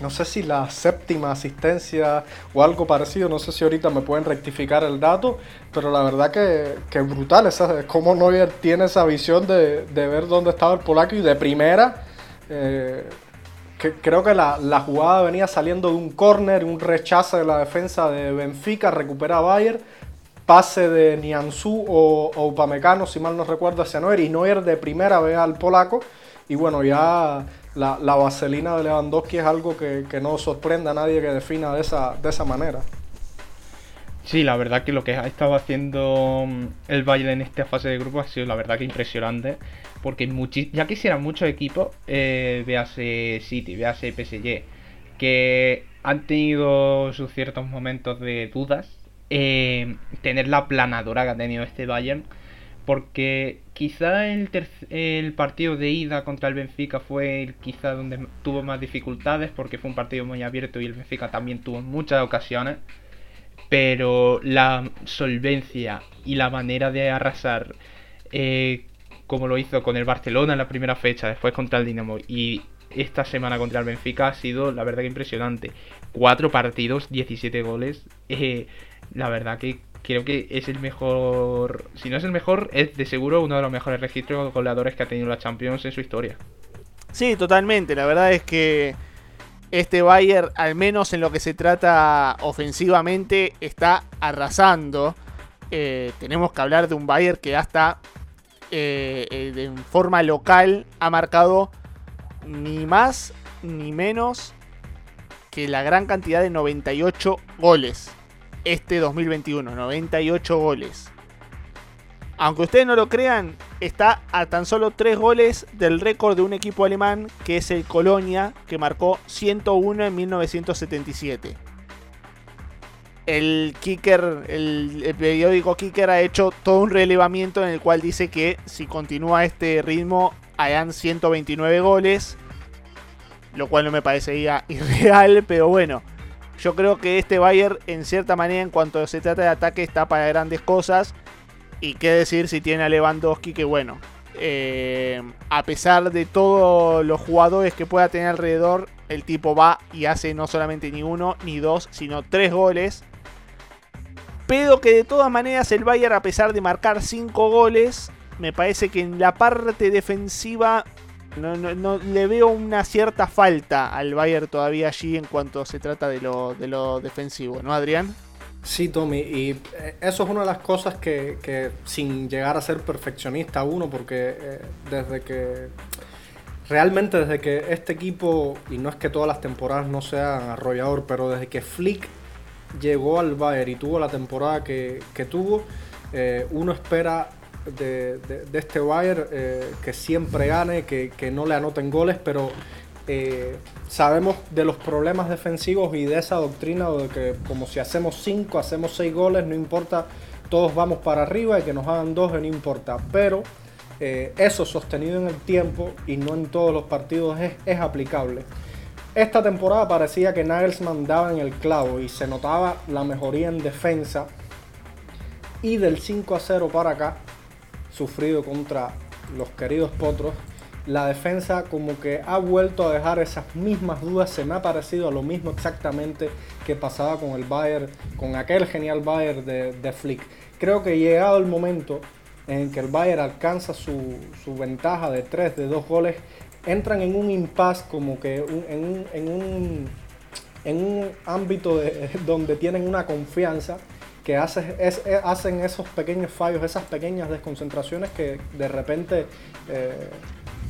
no sé si la séptima asistencia o algo parecido, no sé si ahorita me pueden rectificar el dato, pero la verdad que, que brutal, esa, cómo Neuer tiene esa visión de, de ver dónde estaba el polaco y de primera eh, creo que la, jugada venía saliendo de un córner, un rechazo de la defensa de Benfica, recupera Bayer, pase de Nianzú o, o, Upamecano, si mal no recuerdo, hacia Neuer, y Neuer de primera ve al polaco, y bueno, ya la, vaselina de Lewandowski es algo que, no sorprende a nadie que defina de esa, de esa manera. Sí, la verdad que lo que ha estado haciendo mm, el Bayern en esta fase de grupo ha sido la verdad que impresionante porque ya quisieran muchos equipos, eh, City, véase PSG, que han tenido sus ciertos momentos de dudas, eh, tener la planadora que ha tenido este Bayern, porque quizá el, el partido de ida contra el Benfica fue el, quizá donde tuvo más dificultades, porque fue un partido muy abierto y el Benfica también tuvo muchas ocasiones, pero la solvencia y la manera de arrasar eh, como lo hizo con el Barcelona en la primera fecha, después contra el Dinamo y esta semana contra el Benfica ha sido la verdad que impresionante. Cuatro partidos, 17 goles. Eh, la verdad que creo que es el mejor, si no es el mejor, es de seguro uno de los mejores registros goleadores que ha tenido la Champions en su historia. Sí, totalmente. La verdad es que este Bayern, al menos en lo que se trata ofensivamente, está arrasando. Eh, tenemos que hablar de un Bayern que hasta eh, eh, en forma local ha marcado ni más ni menos que la gran cantidad de 98 goles. Este 2021, 98 goles. Aunque ustedes no lo crean, está a tan solo 3 goles del récord de un equipo alemán que es el Colonia, que marcó 101 en 1977 el Kicker, el, periódico Kicker ha hecho todo un relevamiento en el cual dice que si continúa este ritmo hayan 129 goles, lo cual no me parecería irreal, pero bueno, yo creo que este Bayern en cierta manera en cuanto se trata de ataque está para grandes cosas. Y qué decir si tiene a Lewandowski que bueno, eh, a pesar de todos los jugadores que pueda tener alrededor, el tipo va y hace no solamente ni uno ni dos, sino tres goles. Pero que de todas maneras el Bayern, a pesar de marcar 5 goles, me parece que en la parte defensiva no, le veo una cierta falta al Bayern todavía allí en cuanto se trata de lo, de lo defensivo, ¿no, Adrián? Sí, Tommy, y eh, eso es una de las cosas que, sin llegar a ser perfeccionista uno, porque eh, desde que realmente desde que este equipo, y no es que todas las temporadas no sean arrollador, pero desde que Flick llegó al Bayern y tuvo la temporada que, tuvo, eh, uno espera de, este Bayern eh, que siempre gane, que, no le anoten goles, pero eh, sabemos de los problemas defensivos y de esa doctrina de que como si hacemos 5, hacemos 6 goles, no importa todos vamos para arriba y que nos hagan dos no importa. Pero eh, eso sostenido en el tiempo y no en todos los partidos es, es aplicable. Esta temporada parecía que Nagelsmann daba en el clavo y se notaba la mejoría en defensa. Y del 5 a 0 para acá, sufrido contra los queridos Potros, la defensa como que ha vuelto a dejar esas mismas dudas. Se me ha parecido a lo mismo exactamente que pasaba con el Bayern, con aquel genial Bayern de, de Flick. Creo que llegado el momento en que el Bayern alcanza su, su ventaja de 3, de 2 goles, entran en un impasse como que en, un, en, un, en, un, ámbito donde tienen una confianza que es, hacen esos pequeños fallos, esas pequeñas desconcentraciones que de repente eh,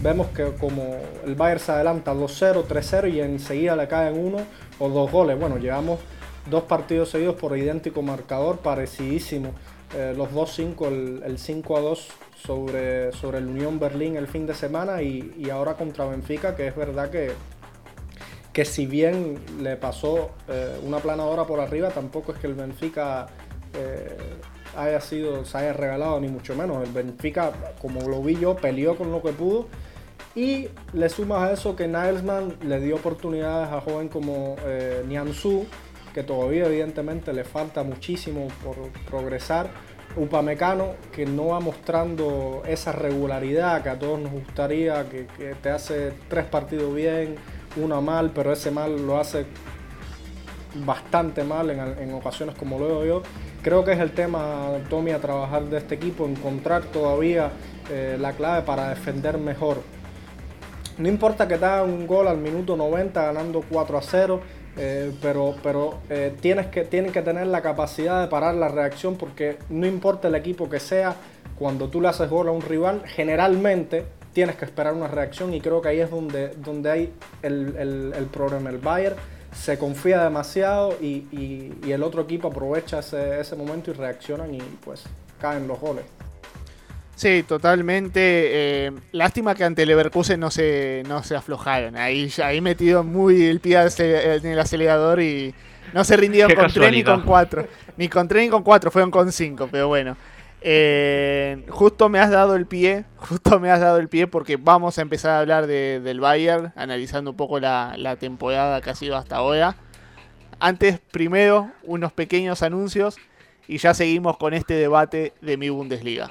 vemos que como el Bayern se adelanta 2-0, 3-0 y enseguida le caen uno o dos goles. Bueno, llevamos dos partidos seguidos por idéntico marcador, parecidísimo. Eh, los 2-5, el, el 5-2 sobre, sobre el Unión Berlín el fin de semana y, ahora contra Benfica, que es verdad que, que si bien le pasó eh, una planadora por arriba, tampoco es que el Benfica eh, haya sido, se haya regalado, ni mucho menos. El Benfica, como lo vi yo, peleó con lo que pudo. Y le sumas a eso que Nilesman le dio oportunidades a joven como eh, Nianzú, que todavía evidentemente le falta muchísimo por progresar. Upamecano, que no va mostrando esa regularidad que a todos nos gustaría, que, te hace tres partidos bien, una mal, pero ese mal lo hace bastante mal en, ocasiones como lo veo yo. Creo que es el tema, Tommy, a trabajar de este equipo, encontrar todavía eh, la clave para defender mejor. No importa que te hagan un gol al minuto 90 ganando 4 a 0, eh, pero pero eh, tienes que, tienen que tener la capacidad de parar la reacción porque no importa el equipo que sea, cuando tú le haces gol a un rival, generalmente tienes que esperar una reacción y creo que ahí es donde, donde hay el, el, problema. El Bayern se confía demasiado y, y, el otro equipo aprovecha ese, ese momento y reaccionan y pues caen los goles. Sí, totalmente. Eh, lástima que ante Leverkusen no se, no se aflojaron. Ahí, ahí metido muy el pie en el acelerador y no se rindieron con 3 ni con 4. Ni con 3 ni con 4, fueron con 5, pero bueno. Eh, justo me has dado el pie, justo me has dado el pie porque vamos a empezar a hablar del Bayern, analizando un poco la, la temporada que ha sido hasta ahora. Antes, primero, unos pequeños anuncios y ya seguimos con este debate de mi Bundesliga.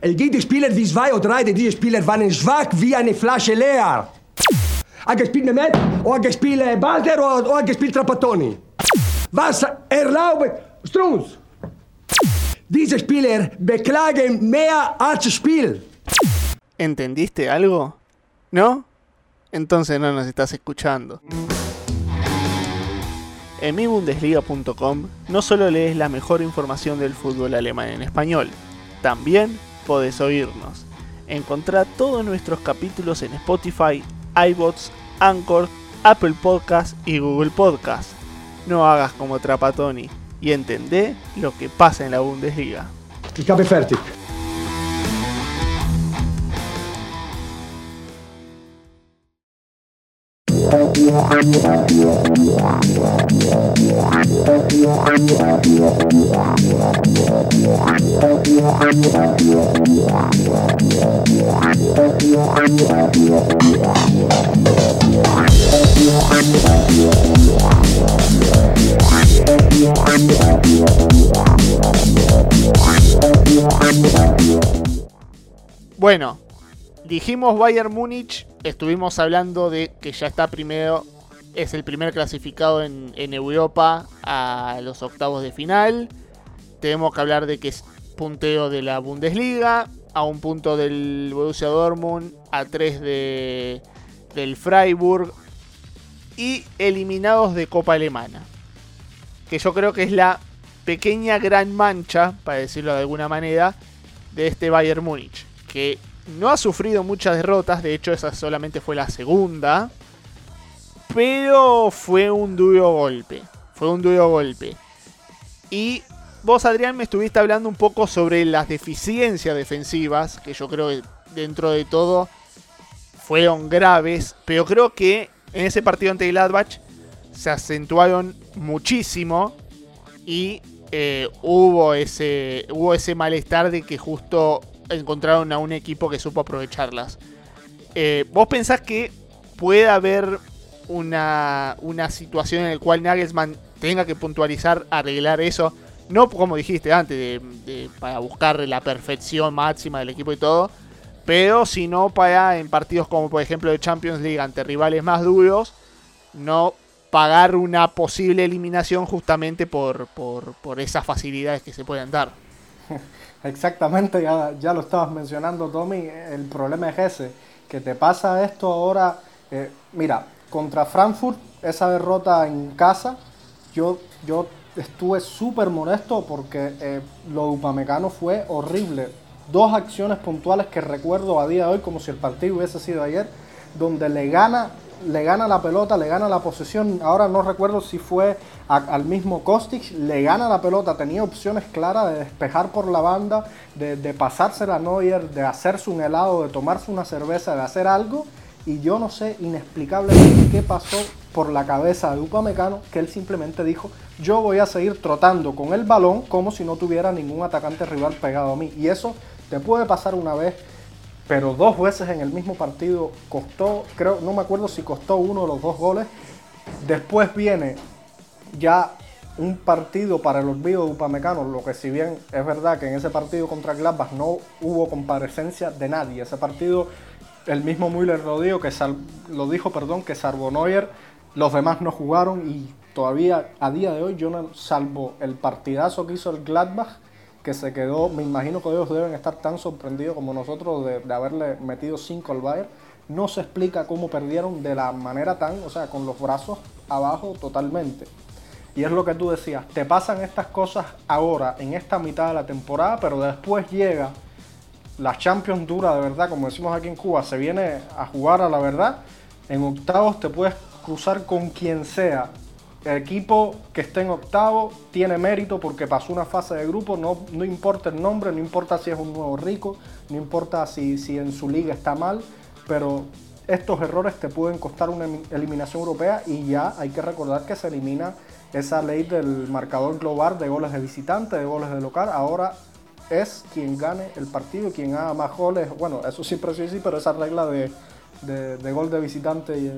El jede Spieler wie zwei oder drei dieser Spieler waren schwach wie eine Flasche leer. Ha gespielt Mehmet, oder gespielt Balder oder, oder gespielt Trapattoni. Was erlaubt Strunz? Diese Spieler beklagen mehr als Spiel. ¿Entendiste algo? ¿No? Entonces no nos estás escuchando. En mibundesliga.com no solo lees la mejor información del fútbol alemán en español, también podés oírnos. Encontrá todos nuestros capítulos en Spotify, iBots, Anchor, Apple Podcast y Google Podcast. No hagas como Trapatoni y entendé lo que pasa en la Bundesliga. Bueno, dijimos Bayern Múnich, estuvimos hablando de que ya está primero, es el primer clasificado en, Europa a los octavos de final. Tenemos que hablar de que es punteo de la Bundesliga, a un punto del Borussia Dortmund, a tres de, del Freiburg y eliminados de Copa Alemana. Que yo creo que es la pequeña gran mancha, para decirlo de alguna manera, de este Bayern Múnich. Que no ha sufrido muchas derrotas, de hecho esa solamente fue la segunda. Pero fue un duro golpe. Fue un duro golpe. Y vos, Adrián, me estuviste hablando un poco sobre las deficiencias defensivas, que yo creo que dentro de todo fueron graves, pero creo que en ese partido ante Gladbach se acentuaron muchísimo y eh, hubo, ese, hubo ese malestar de que justo encontraron a un equipo que supo aprovecharlas. Eh, ¿Vos pensás que puede haber una, una situación en la cual Nagelsmann tenga que puntualizar, arreglar eso? No como dijiste antes, para buscar la perfección máxima del equipo y todo, pero sino para en partidos como por ejemplo de Champions League ante rivales más duros, no pagar una posible eliminación justamente por, por, esas facilidades que se pueden dar. Exactamente, ya, ya, lo estabas mencionando Tommy, el problema es ese, que te pasa esto ahora, eh, mira, contra Frankfurt, esa derrota en casa, yo, yo estuve súper molesto porque eh, lo de Upamecano fue horrible. Dos acciones puntuales que recuerdo a día de hoy como si el partido hubiese sido ayer, donde le gana le gana la pelota, le gana la posesión. Ahora no recuerdo si fue al mismo Kostic, le gana la pelota, tenía opciones claras de despejar por la banda, de, de pasársela a Neuer, de hacerse un helado, de tomarse una cerveza, de hacer algo. Y yo no sé inexplicablemente qué pasó por la cabeza de Upamecano, que él simplemente dijo, yo voy a seguir trotando con el balón como si no tuviera ningún atacante rival pegado a mí. Y eso te puede pasar una vez pero dos veces en el mismo partido costó, creo, no me acuerdo si costó uno de los dos goles. Después viene ya un partido para el olvido de Upamecano, lo que si bien es verdad que en ese partido contra Gladbach no hubo comparecencia de nadie. Ese partido, el mismo Müller lo dijo, que lo dijo, perdón, que salvo Neuer, los demás no jugaron y todavía a día de hoy yo no salvo el partidazo que hizo el Gladbach que se quedó, me imagino que ellos deben estar tan sorprendidos como nosotros de, haberle metido 5 al Bayern. No se explica cómo perdieron de la manera tan, o sea, con los brazos abajo totalmente. Y es lo que tú decías, te pasan estas cosas ahora, en esta mitad de la temporada, pero después llega la Champions dura de verdad, como decimos aquí en Cuba, se viene a jugar a la verdad. En octavos te puedes cruzar con quien sea equipo que esté en octavo tiene mérito porque pasó una fase de grupo, no, no importa el nombre, no importa si es un nuevo rico, no importa si, si en su liga está mal, pero estos errores te pueden costar una eliminación europea y ya hay que recordar que se elimina esa ley del marcador global de goles de visitante, de goles de local. Ahora es quien gane el partido, quien haga más goles. Bueno, eso siempre sí, sí, pero esa regla de, de, gol de visitante y,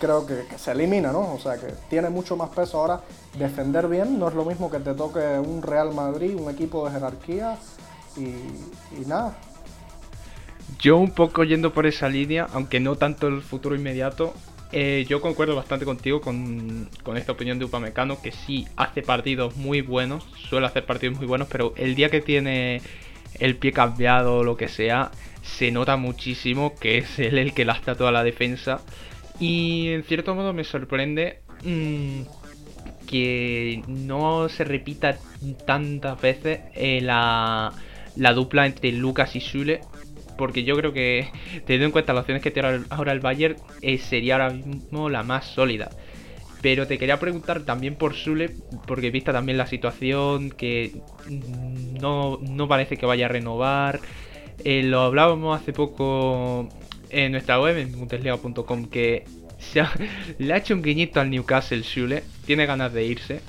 creo que, se elimina, ¿no? O sea que tiene mucho más peso ahora defender bien, no es lo mismo que te toque un Real Madrid, un equipo de jerarquía y, nada. Yo un poco yendo por esa línea, aunque no tanto el futuro inmediato, eh, yo concuerdo bastante contigo con, esta opinión de Upamecano, que sí hace partidos muy buenos, suele hacer partidos muy buenos, pero el día que tiene el pie cambiado o lo que sea, se nota muchísimo que es él el que lastra toda la defensa. Y en cierto modo me sorprende mm, que no se repita tantas veces eh, la, dupla entre Lucas y Sule. Porque yo creo que, teniendo en cuenta las opciones que tiene ahora el Bayern, eh, sería ahora mismo la más sólida. Pero te quería preguntar también por Sule, porque vista también la situación, que no, parece que vaya a renovar. Eh, lo hablábamos hace poco en nuestra web, en bundesliga.com, que le ha hecho un guiñito al Newcastle Schule, tiene ganas de irse.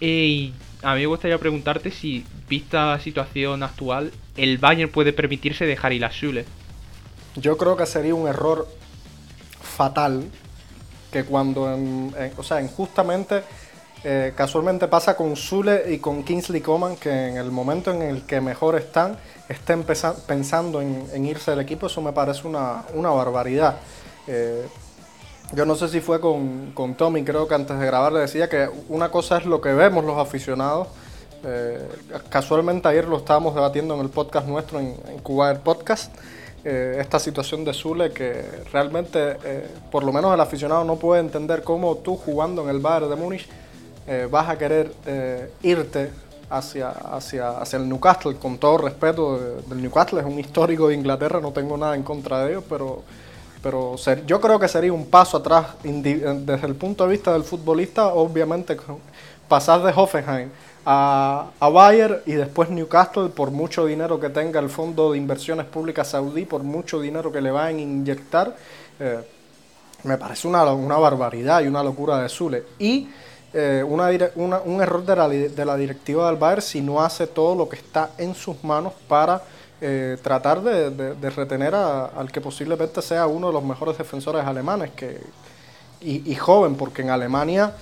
Y a mí me gustaría preguntarte si, vista la situación actual, el Bayern puede permitirse dejar ir a Schule. Yo creo que sería un error fatal que cuando, o sea, injustamente, eh, casualmente pasa con Zule y con Kingsley Coman, que en el momento en el que mejor están, estén pensando en, irse del equipo, eso me parece una, barbaridad. Eh, yo no sé si fue con, Tommy, creo que antes de grabar le decía que una cosa es lo que vemos los aficionados. Eh, casualmente ayer lo estábamos debatiendo en el podcast nuestro, en, Cuba el Podcast, esta situación de Zule que realmente, por lo menos el aficionado no puede entender cómo tú jugando en el Bayern de Múnich vas a querer irte hacia, hacia, hacia el Newcastle, con todo respeto del Newcastle, es un histórico de Inglaterra, no tengo nada en contra de ellos, pero pero yo creo que sería un paso atrás desde el punto de vista del futbolista, obviamente pasar de Hoffenheim a, a Bayer y después Newcastle por mucho dinero que tenga el Fondo de Inversiones Públicas Saudí, por mucho dinero que le van a inyectar, eh, me parece una, una, barbaridad y una locura de Zule. Y eh, una, un error de la, de la directiva del Bayern si no hace todo lo que está en sus manos para eh, tratar de, de, retener al que posiblemente sea uno de los mejores defensores alemanes que, y, joven, porque en Alemania,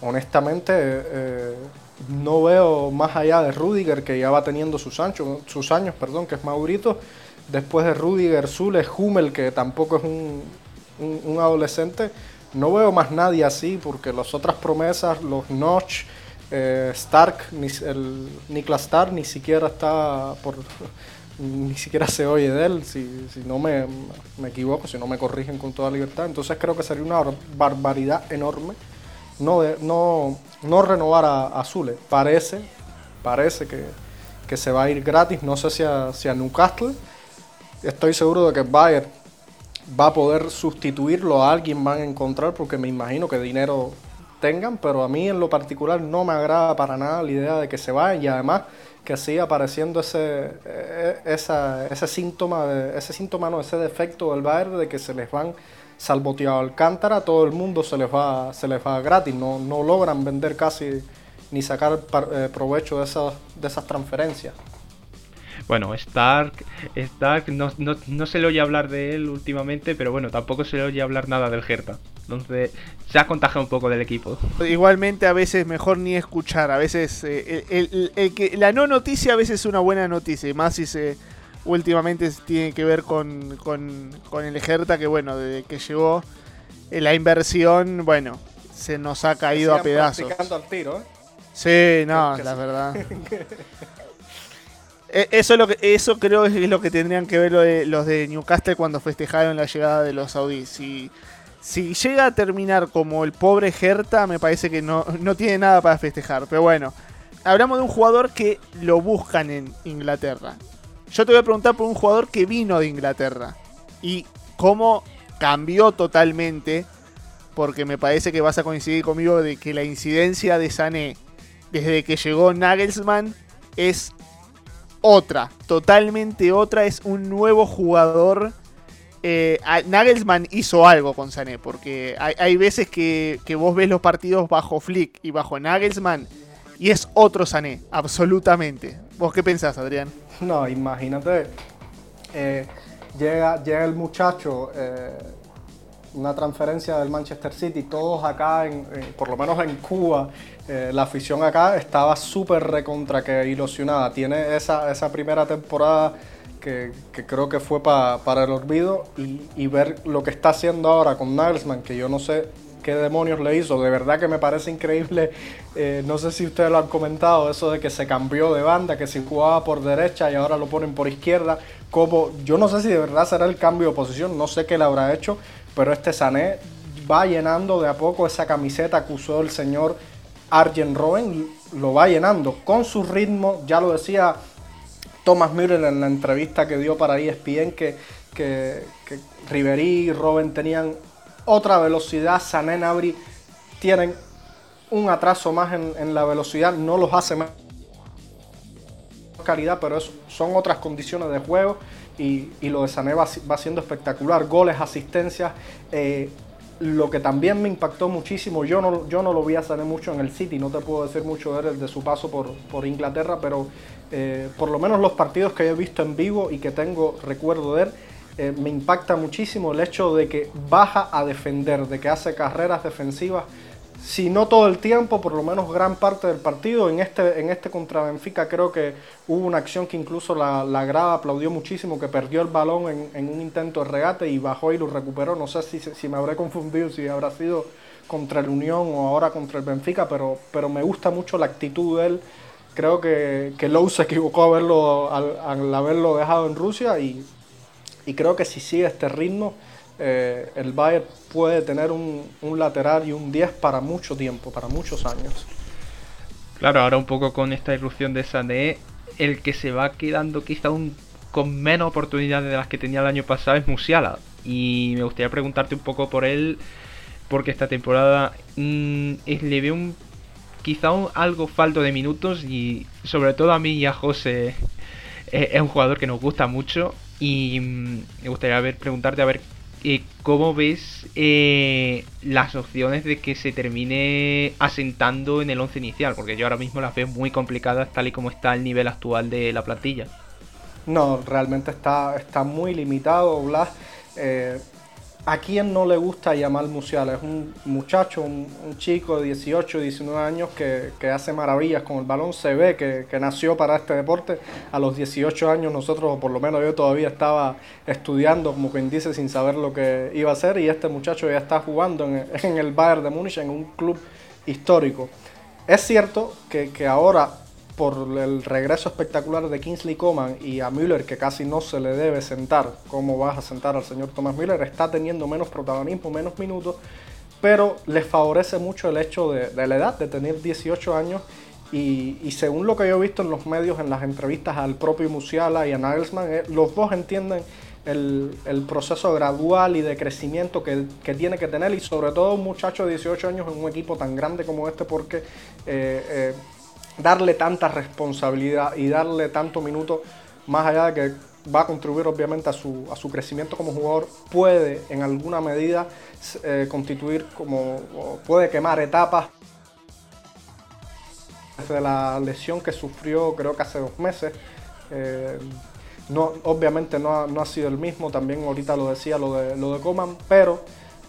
honestamente, eh, no veo más allá de Rudiger, que ya va teniendo sus, anchos, sus años, perdón, que es Maurito, después de Rudiger, Zule, Hummel, que tampoco es un, un adolescente, no veo más nadie así porque las otras promesas, los Notch, eh, Stark, ni, el Niklas Stark ni siquiera está por ni siquiera se oye de él, si, si no me, me, equivoco, si no me corrigen con toda libertad. Entonces creo que sería una barbaridad enorme no, no, no renovar a, a Zule. Parece, parece que, que, se va a ir gratis, no sé si a, si a Newcastle. Estoy seguro de que Bayern va a poder sustituirlo a alguien, van a encontrar, porque me imagino que dinero tengan, pero a mí en lo particular no me agrada para nada la idea de que se vayan y además que siga apareciendo ese, e, e, ese síntoma, ese síntoma, no, ese defecto del Bayern de que se les van salvoteado Alcántara, todo el mundo se les va, se les va gratis, no, no logran vender casi ni sacar eh, provecho de esas, de esas transferencias. Bueno, Stark, Stark no, no, se le oye hablar de él últimamente, pero bueno, tampoco se le oye hablar nada del Hertha. Entonces, se ha contagiado un poco del equipo. Igualmente, a veces mejor ni escuchar. A veces, eh, el, que, la no noticia a veces es una buena noticia. Y más si se últimamente tiene que ver con, con, con el Hertha, que bueno, desde que llegó eh, la inversión, bueno, se nos ha caído a pedazos. Al tiro, ¿eh? Sí, no, la verdad. E, eso, es lo que, eso creo es lo que tendrían que ver los de Newcastle cuando festejaron la llegada de los saudíes. Si, si llega a terminar como el pobre Hertha, me parece que no, no tiene nada para festejar. Pero bueno, hablamos de un jugador que lo buscan en Inglaterra. Yo te voy a preguntar por un jugador que vino de Inglaterra. Y cómo cambió totalmente. Porque me parece que vas a coincidir conmigo de que la incidencia de Sané desde que llegó Nagelsmann es otra, totalmente otra, es un nuevo jugador. Eh, Nagelsmann hizo algo con Sané, porque hay, veces que, vos ves los partidos bajo Flick y bajo Nagelsmann y es otro Sané, absolutamente. ¿Vos qué pensás, Adrián? No, imagínate, eh, llega, llega el muchacho, eh, una transferencia del Manchester City, todos acá, en, por lo menos en Cuba, eh, la afición acá estaba súper recontra que ilusionada. Tiene esa, esa primera temporada que, creo que fue para el olvido y, ver lo que está haciendo ahora con Nagelsmann, que yo no sé qué demonios le hizo. De verdad que me parece increíble. Eh, no sé si ustedes lo han comentado, eso de que se cambió de banda, que se jugaba por derecha y ahora lo ponen por izquierda. Como, yo no sé si de verdad será el cambio de posición, no sé qué le habrá hecho, pero este Sané va llenando de a poco esa camiseta que usó el señor Arjen Robben lo va llenando con su ritmo, ya lo decía Thomas Müller en la entrevista que dio para ESPN, que, que, que y Robben tenían otra velocidad, Sané Nabri tienen un atraso más en, la velocidad, no los hace más calidad, pero son otras condiciones de juego y, lo de Sané va, siendo espectacular, goles, asistencias, eh, lo que también me impactó muchísimo, yo no, yo no lo vi a Sané mucho en el City, no te puedo decir mucho de, de su paso por, por Inglaterra, pero eh, por lo menos los partidos que he visto en vivo y que tengo recuerdo de él, eh, me impacta muchísimo el hecho de que baja a defender, de que hace carreras defensivas si no todo el tiempo, por lo menos gran parte del partido. En este, en este contra Benfica creo que hubo una acción que incluso la, la grada aplaudió muchísimo, que perdió el balón en, un intento de regate y bajó y lo recuperó. No sé si, si me habré confundido, si habrá sido contra el Unión o ahora contra el Benfica, pero, pero me gusta mucho la actitud de él. Creo que, que Lowe se equivocó haberlo, al, haberlo dejado en Rusia y, y creo que si sigue este ritmo eh, el Bayern puede tener un, lateral y un 10 para mucho tiempo, para muchos años. Claro, ahora un poco con esta irrupción de Sané, el que se va quedando quizá un, con menos oportunidades de las que tenía el año pasado es Musiala. y me gustaría preguntarte un poco por él, porque esta temporada mm, le veo un, quizá algo falto de minutos y sobre todo a mí y a José eh, es un jugador que nos gusta mucho y mm, me gustaría preguntarte a ver eh, cómo ves eh, las opciones de que se termine asentando en el 11 inicial, porque yo ahora mismo las veo muy complicadas tal y como está el nivel actual de la plantilla. No, realmente está, está muy limitado, Blas. Eh, ¿A quién no le gusta Yamal Musiala? Es un muchacho, un, chico de 18, 19 años que, hace maravillas con el balón. Se ve que, nació para este deporte. A los 18 años nosotros, o por lo menos yo todavía estaba estudiando, como quien dice, sin saber lo que iba a hacer. Y este muchacho ya está jugando en, en el Bayern de Múnich, en un club histórico. Es cierto que, que ahora por el regreso espectacular de Kingsley Coman y a Müller, que casi no se le debe sentar, como vas a sentar al señor Thomas Müller, está teniendo menos protagonismo, menos minutos, pero les favorece mucho el hecho de, la edad, de tener 18 años. Y, según lo que yo he visto en los medios, en las entrevistas al propio Musiala y a Nagelsmann, eh, los dos entienden el, proceso gradual y de crecimiento que, tiene que tener y sobre todo un muchacho de 18 años en un equipo tan grande como este porque eh, eh, darle tanta responsabilidad y darle tanto minuto, más allá de que va a contribuir obviamente a su, a su crecimiento como jugador, puede en alguna medida eh, constituir como, puede quemar etapas desde la lesión que sufrió creo que hace dos meses. Eh, no, obviamente no ha, no ha, sido el mismo, también ahorita lo decía lo de, lo de Coman, pero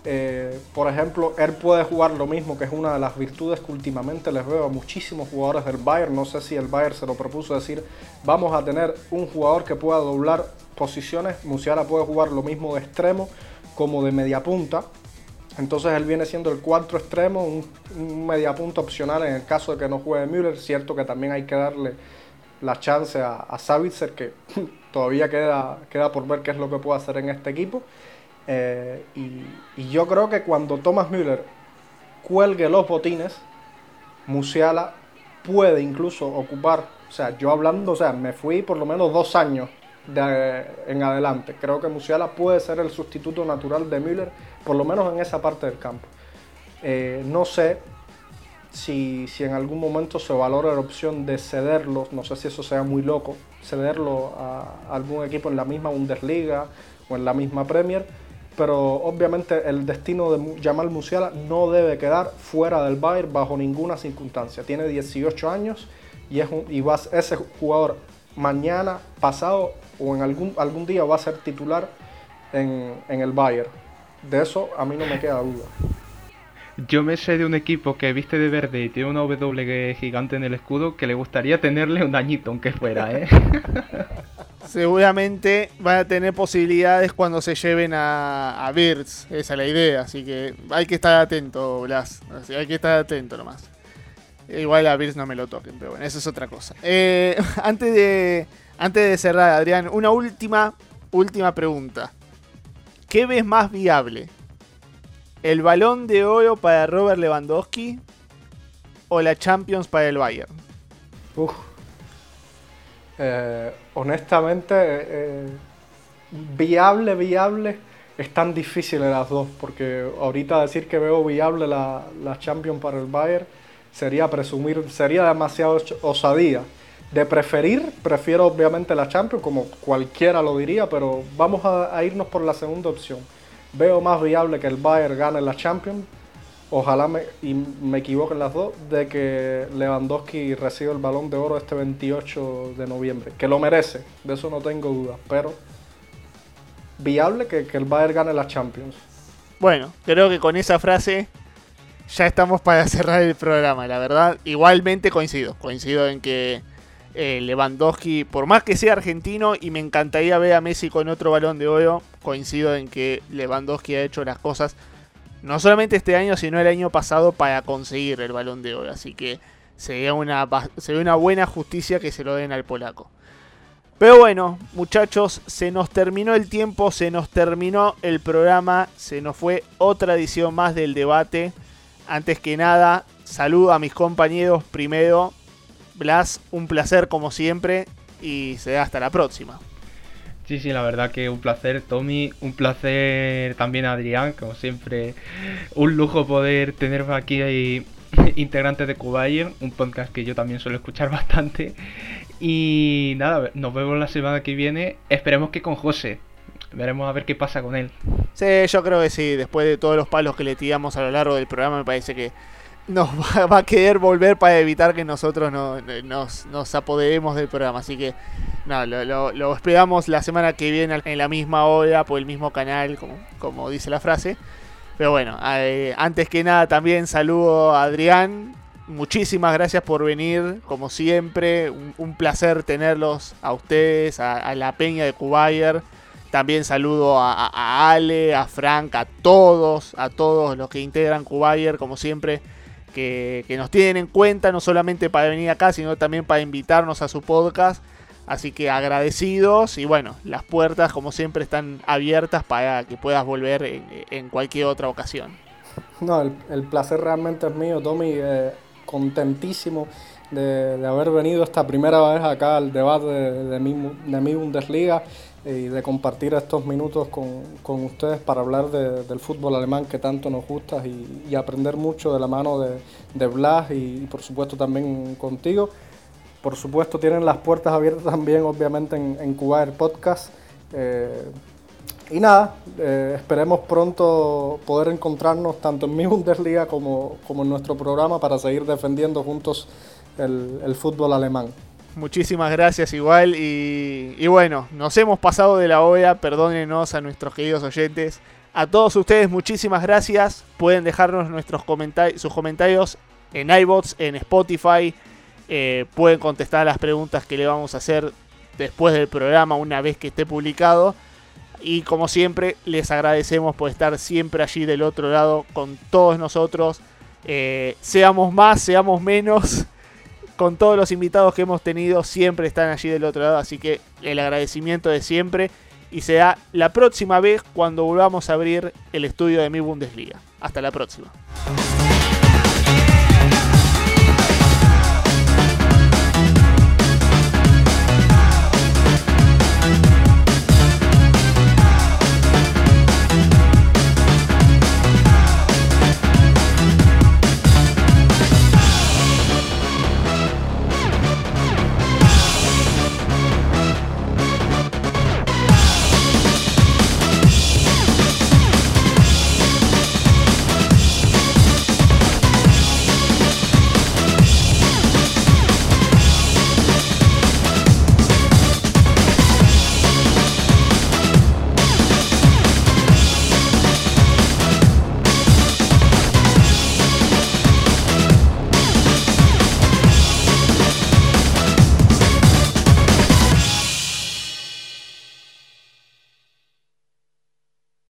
eh, por ejemplo, él puede jugar lo mismo, que es una de las virtudes que últimamente les veo a muchísimos jugadores del Bayern. No sé si el Bayern se lo propuso decir, vamos a tener un jugador que pueda doblar posiciones. Musiala puede jugar lo mismo de extremo como de media punta. Entonces él viene siendo el cuarto extremo, un, media punta opcional en el caso de que no juegue Müller. Cierto que también hay que darle la chance a, a Savitzer, que todavía queda, queda por ver qué es lo que puede hacer en este equipo. Eh, y, yo creo que cuando Thomas Müller cuelgue los botines, Musiala puede incluso ocupar, o sea, yo hablando, o sea, me fui por lo menos dos años de, en adelante. Creo que Musiala puede ser el sustituto natural de Müller, por lo menos en esa parte del campo. Eh, no sé si, si, en algún momento se valora la opción de cederlo, no sé si eso sea muy loco, cederlo a algún equipo en la misma Bundesliga o en la misma Premier pero obviamente el destino de Jamal Musiala no debe quedar fuera del Bayern bajo ninguna circunstancia. Tiene 18 años y, es un, y va, ese jugador mañana, pasado o en algún, algún día va a ser titular en, en el Bayern. De eso a mí no me queda duda. Yo me sé de un equipo que viste de verde y tiene una W gigante en el escudo que le gustaría tenerle un añito, aunque fuera, ¿eh? seguramente van a tener posibilidades cuando se lleven a, a Birds. Esa es la idea. Así que hay que estar atento, Blas. hay que estar atento nomás. Igual a Birds no me lo toquen, pero bueno, eso es otra cosa. Eh, antes, de, antes de cerrar, Adrián, una última, última pregunta. ¿Qué ves más viable? ¿El balón de oro para Robert Lewandowski o la Champions para el Bayern? Uf. Eh, honestamente, eh, viable, viable, es tan difícil las dos, porque ahorita decir que veo viable la, la Champions para el Bayern sería presumir, sería demasiado osadía. De preferir, prefiero obviamente la Champions, como cualquiera lo diría, pero vamos a, a irnos por la segunda opción. Veo más viable que el Bayern gane la Champions ojalá me, y me equivoque en las dos, de que Lewandowski reciba el balón de oro este 28 de noviembre, que lo merece, de eso no tengo duda, pero viable que, el Bayern gane la Champions. Bueno, creo que con esa frase ya estamos para cerrar el programa, la verdad. Igualmente coincido, coincido en que eh, Lewandowski, por más que sea argentino y me encantaría ver a Messi con otro balón de oro, coincido en que Lewandowski ha hecho las cosas no solamente este año, sino el año pasado para conseguir el balón de oro. Así que sería una, sería una buena justicia que se lo den al polaco. Pero bueno, muchachos, se nos terminó el tiempo, se nos terminó el programa, se nos fue otra edición más del debate. Antes que nada, saludo a mis compañeros primero. Blas, un placer como siempre y se da hasta la próxima. Sí, sí, la verdad que un placer, Tommy. Un placer también, Adrián. Como siempre, un lujo poder tener aquí integrantes de Cubayer, un podcast que yo también suelo escuchar bastante. Y nada, nos vemos la semana que viene. Esperemos que con José. Veremos a ver qué pasa con él. Sí, yo creo que sí. Después de todos los palos que le tiramos a lo largo del programa, me parece que nos va, a querer volver para evitar que nosotros no, nos, nos apoderemos del programa. Así que no, lo, lo, esperamos la semana que viene en la misma hora, por el mismo canal, como, como dice la frase. Pero bueno, eh, antes que nada también saludo a Adrián. Muchísimas gracias por venir, como siempre. Un, placer tenerlos a ustedes, a, la peña de Cubayer. También saludo a, Ale, a Frank, a todos, a todos los que integran Cubayer, como siempre, que, que nos tienen en cuenta, no solamente para venir acá, sino también para invitarnos a su podcast. Así que agradecidos y bueno, las puertas como siempre están abiertas para que puedas volver en, cualquier otra ocasión. No, el, placer realmente es mío, Tommy. Eh, contentísimo de, haber venido esta primera vez acá al debate de, mi, de mi Bundesliga y de compartir estos minutos con, ustedes para hablar del fútbol alemán que tanto nos gusta y, aprender mucho de la mano de, de Blas y por supuesto también contigo. Por supuesto, tienen las puertas abiertas también, obviamente, en, en Cuba Podcast. Eh, y nada, eh, esperemos pronto poder encontrarnos tanto en mi Bundesliga como, como en nuestro programa para seguir defendiendo juntos el, fútbol alemán. Muchísimas gracias igual y, bueno, nos hemos pasado de la hora, perdónenos a nuestros queridos oyentes. A todos ustedes muchísimas gracias, pueden dejarnos nuestros sus comentarios en iBots, en Spotify, eh, pueden contestar las preguntas que le vamos a hacer después del programa una vez que esté publicado. Y como siempre, les agradecemos por estar siempre allí del otro lado con todos nosotros. Eh, seamos más, seamos menos. Con todos los invitados que hemos tenido, siempre están allí del otro lado. Así que el agradecimiento de siempre. Y será la próxima vez cuando volvamos a abrir el estudio de mi Bundesliga. Hasta la próxima.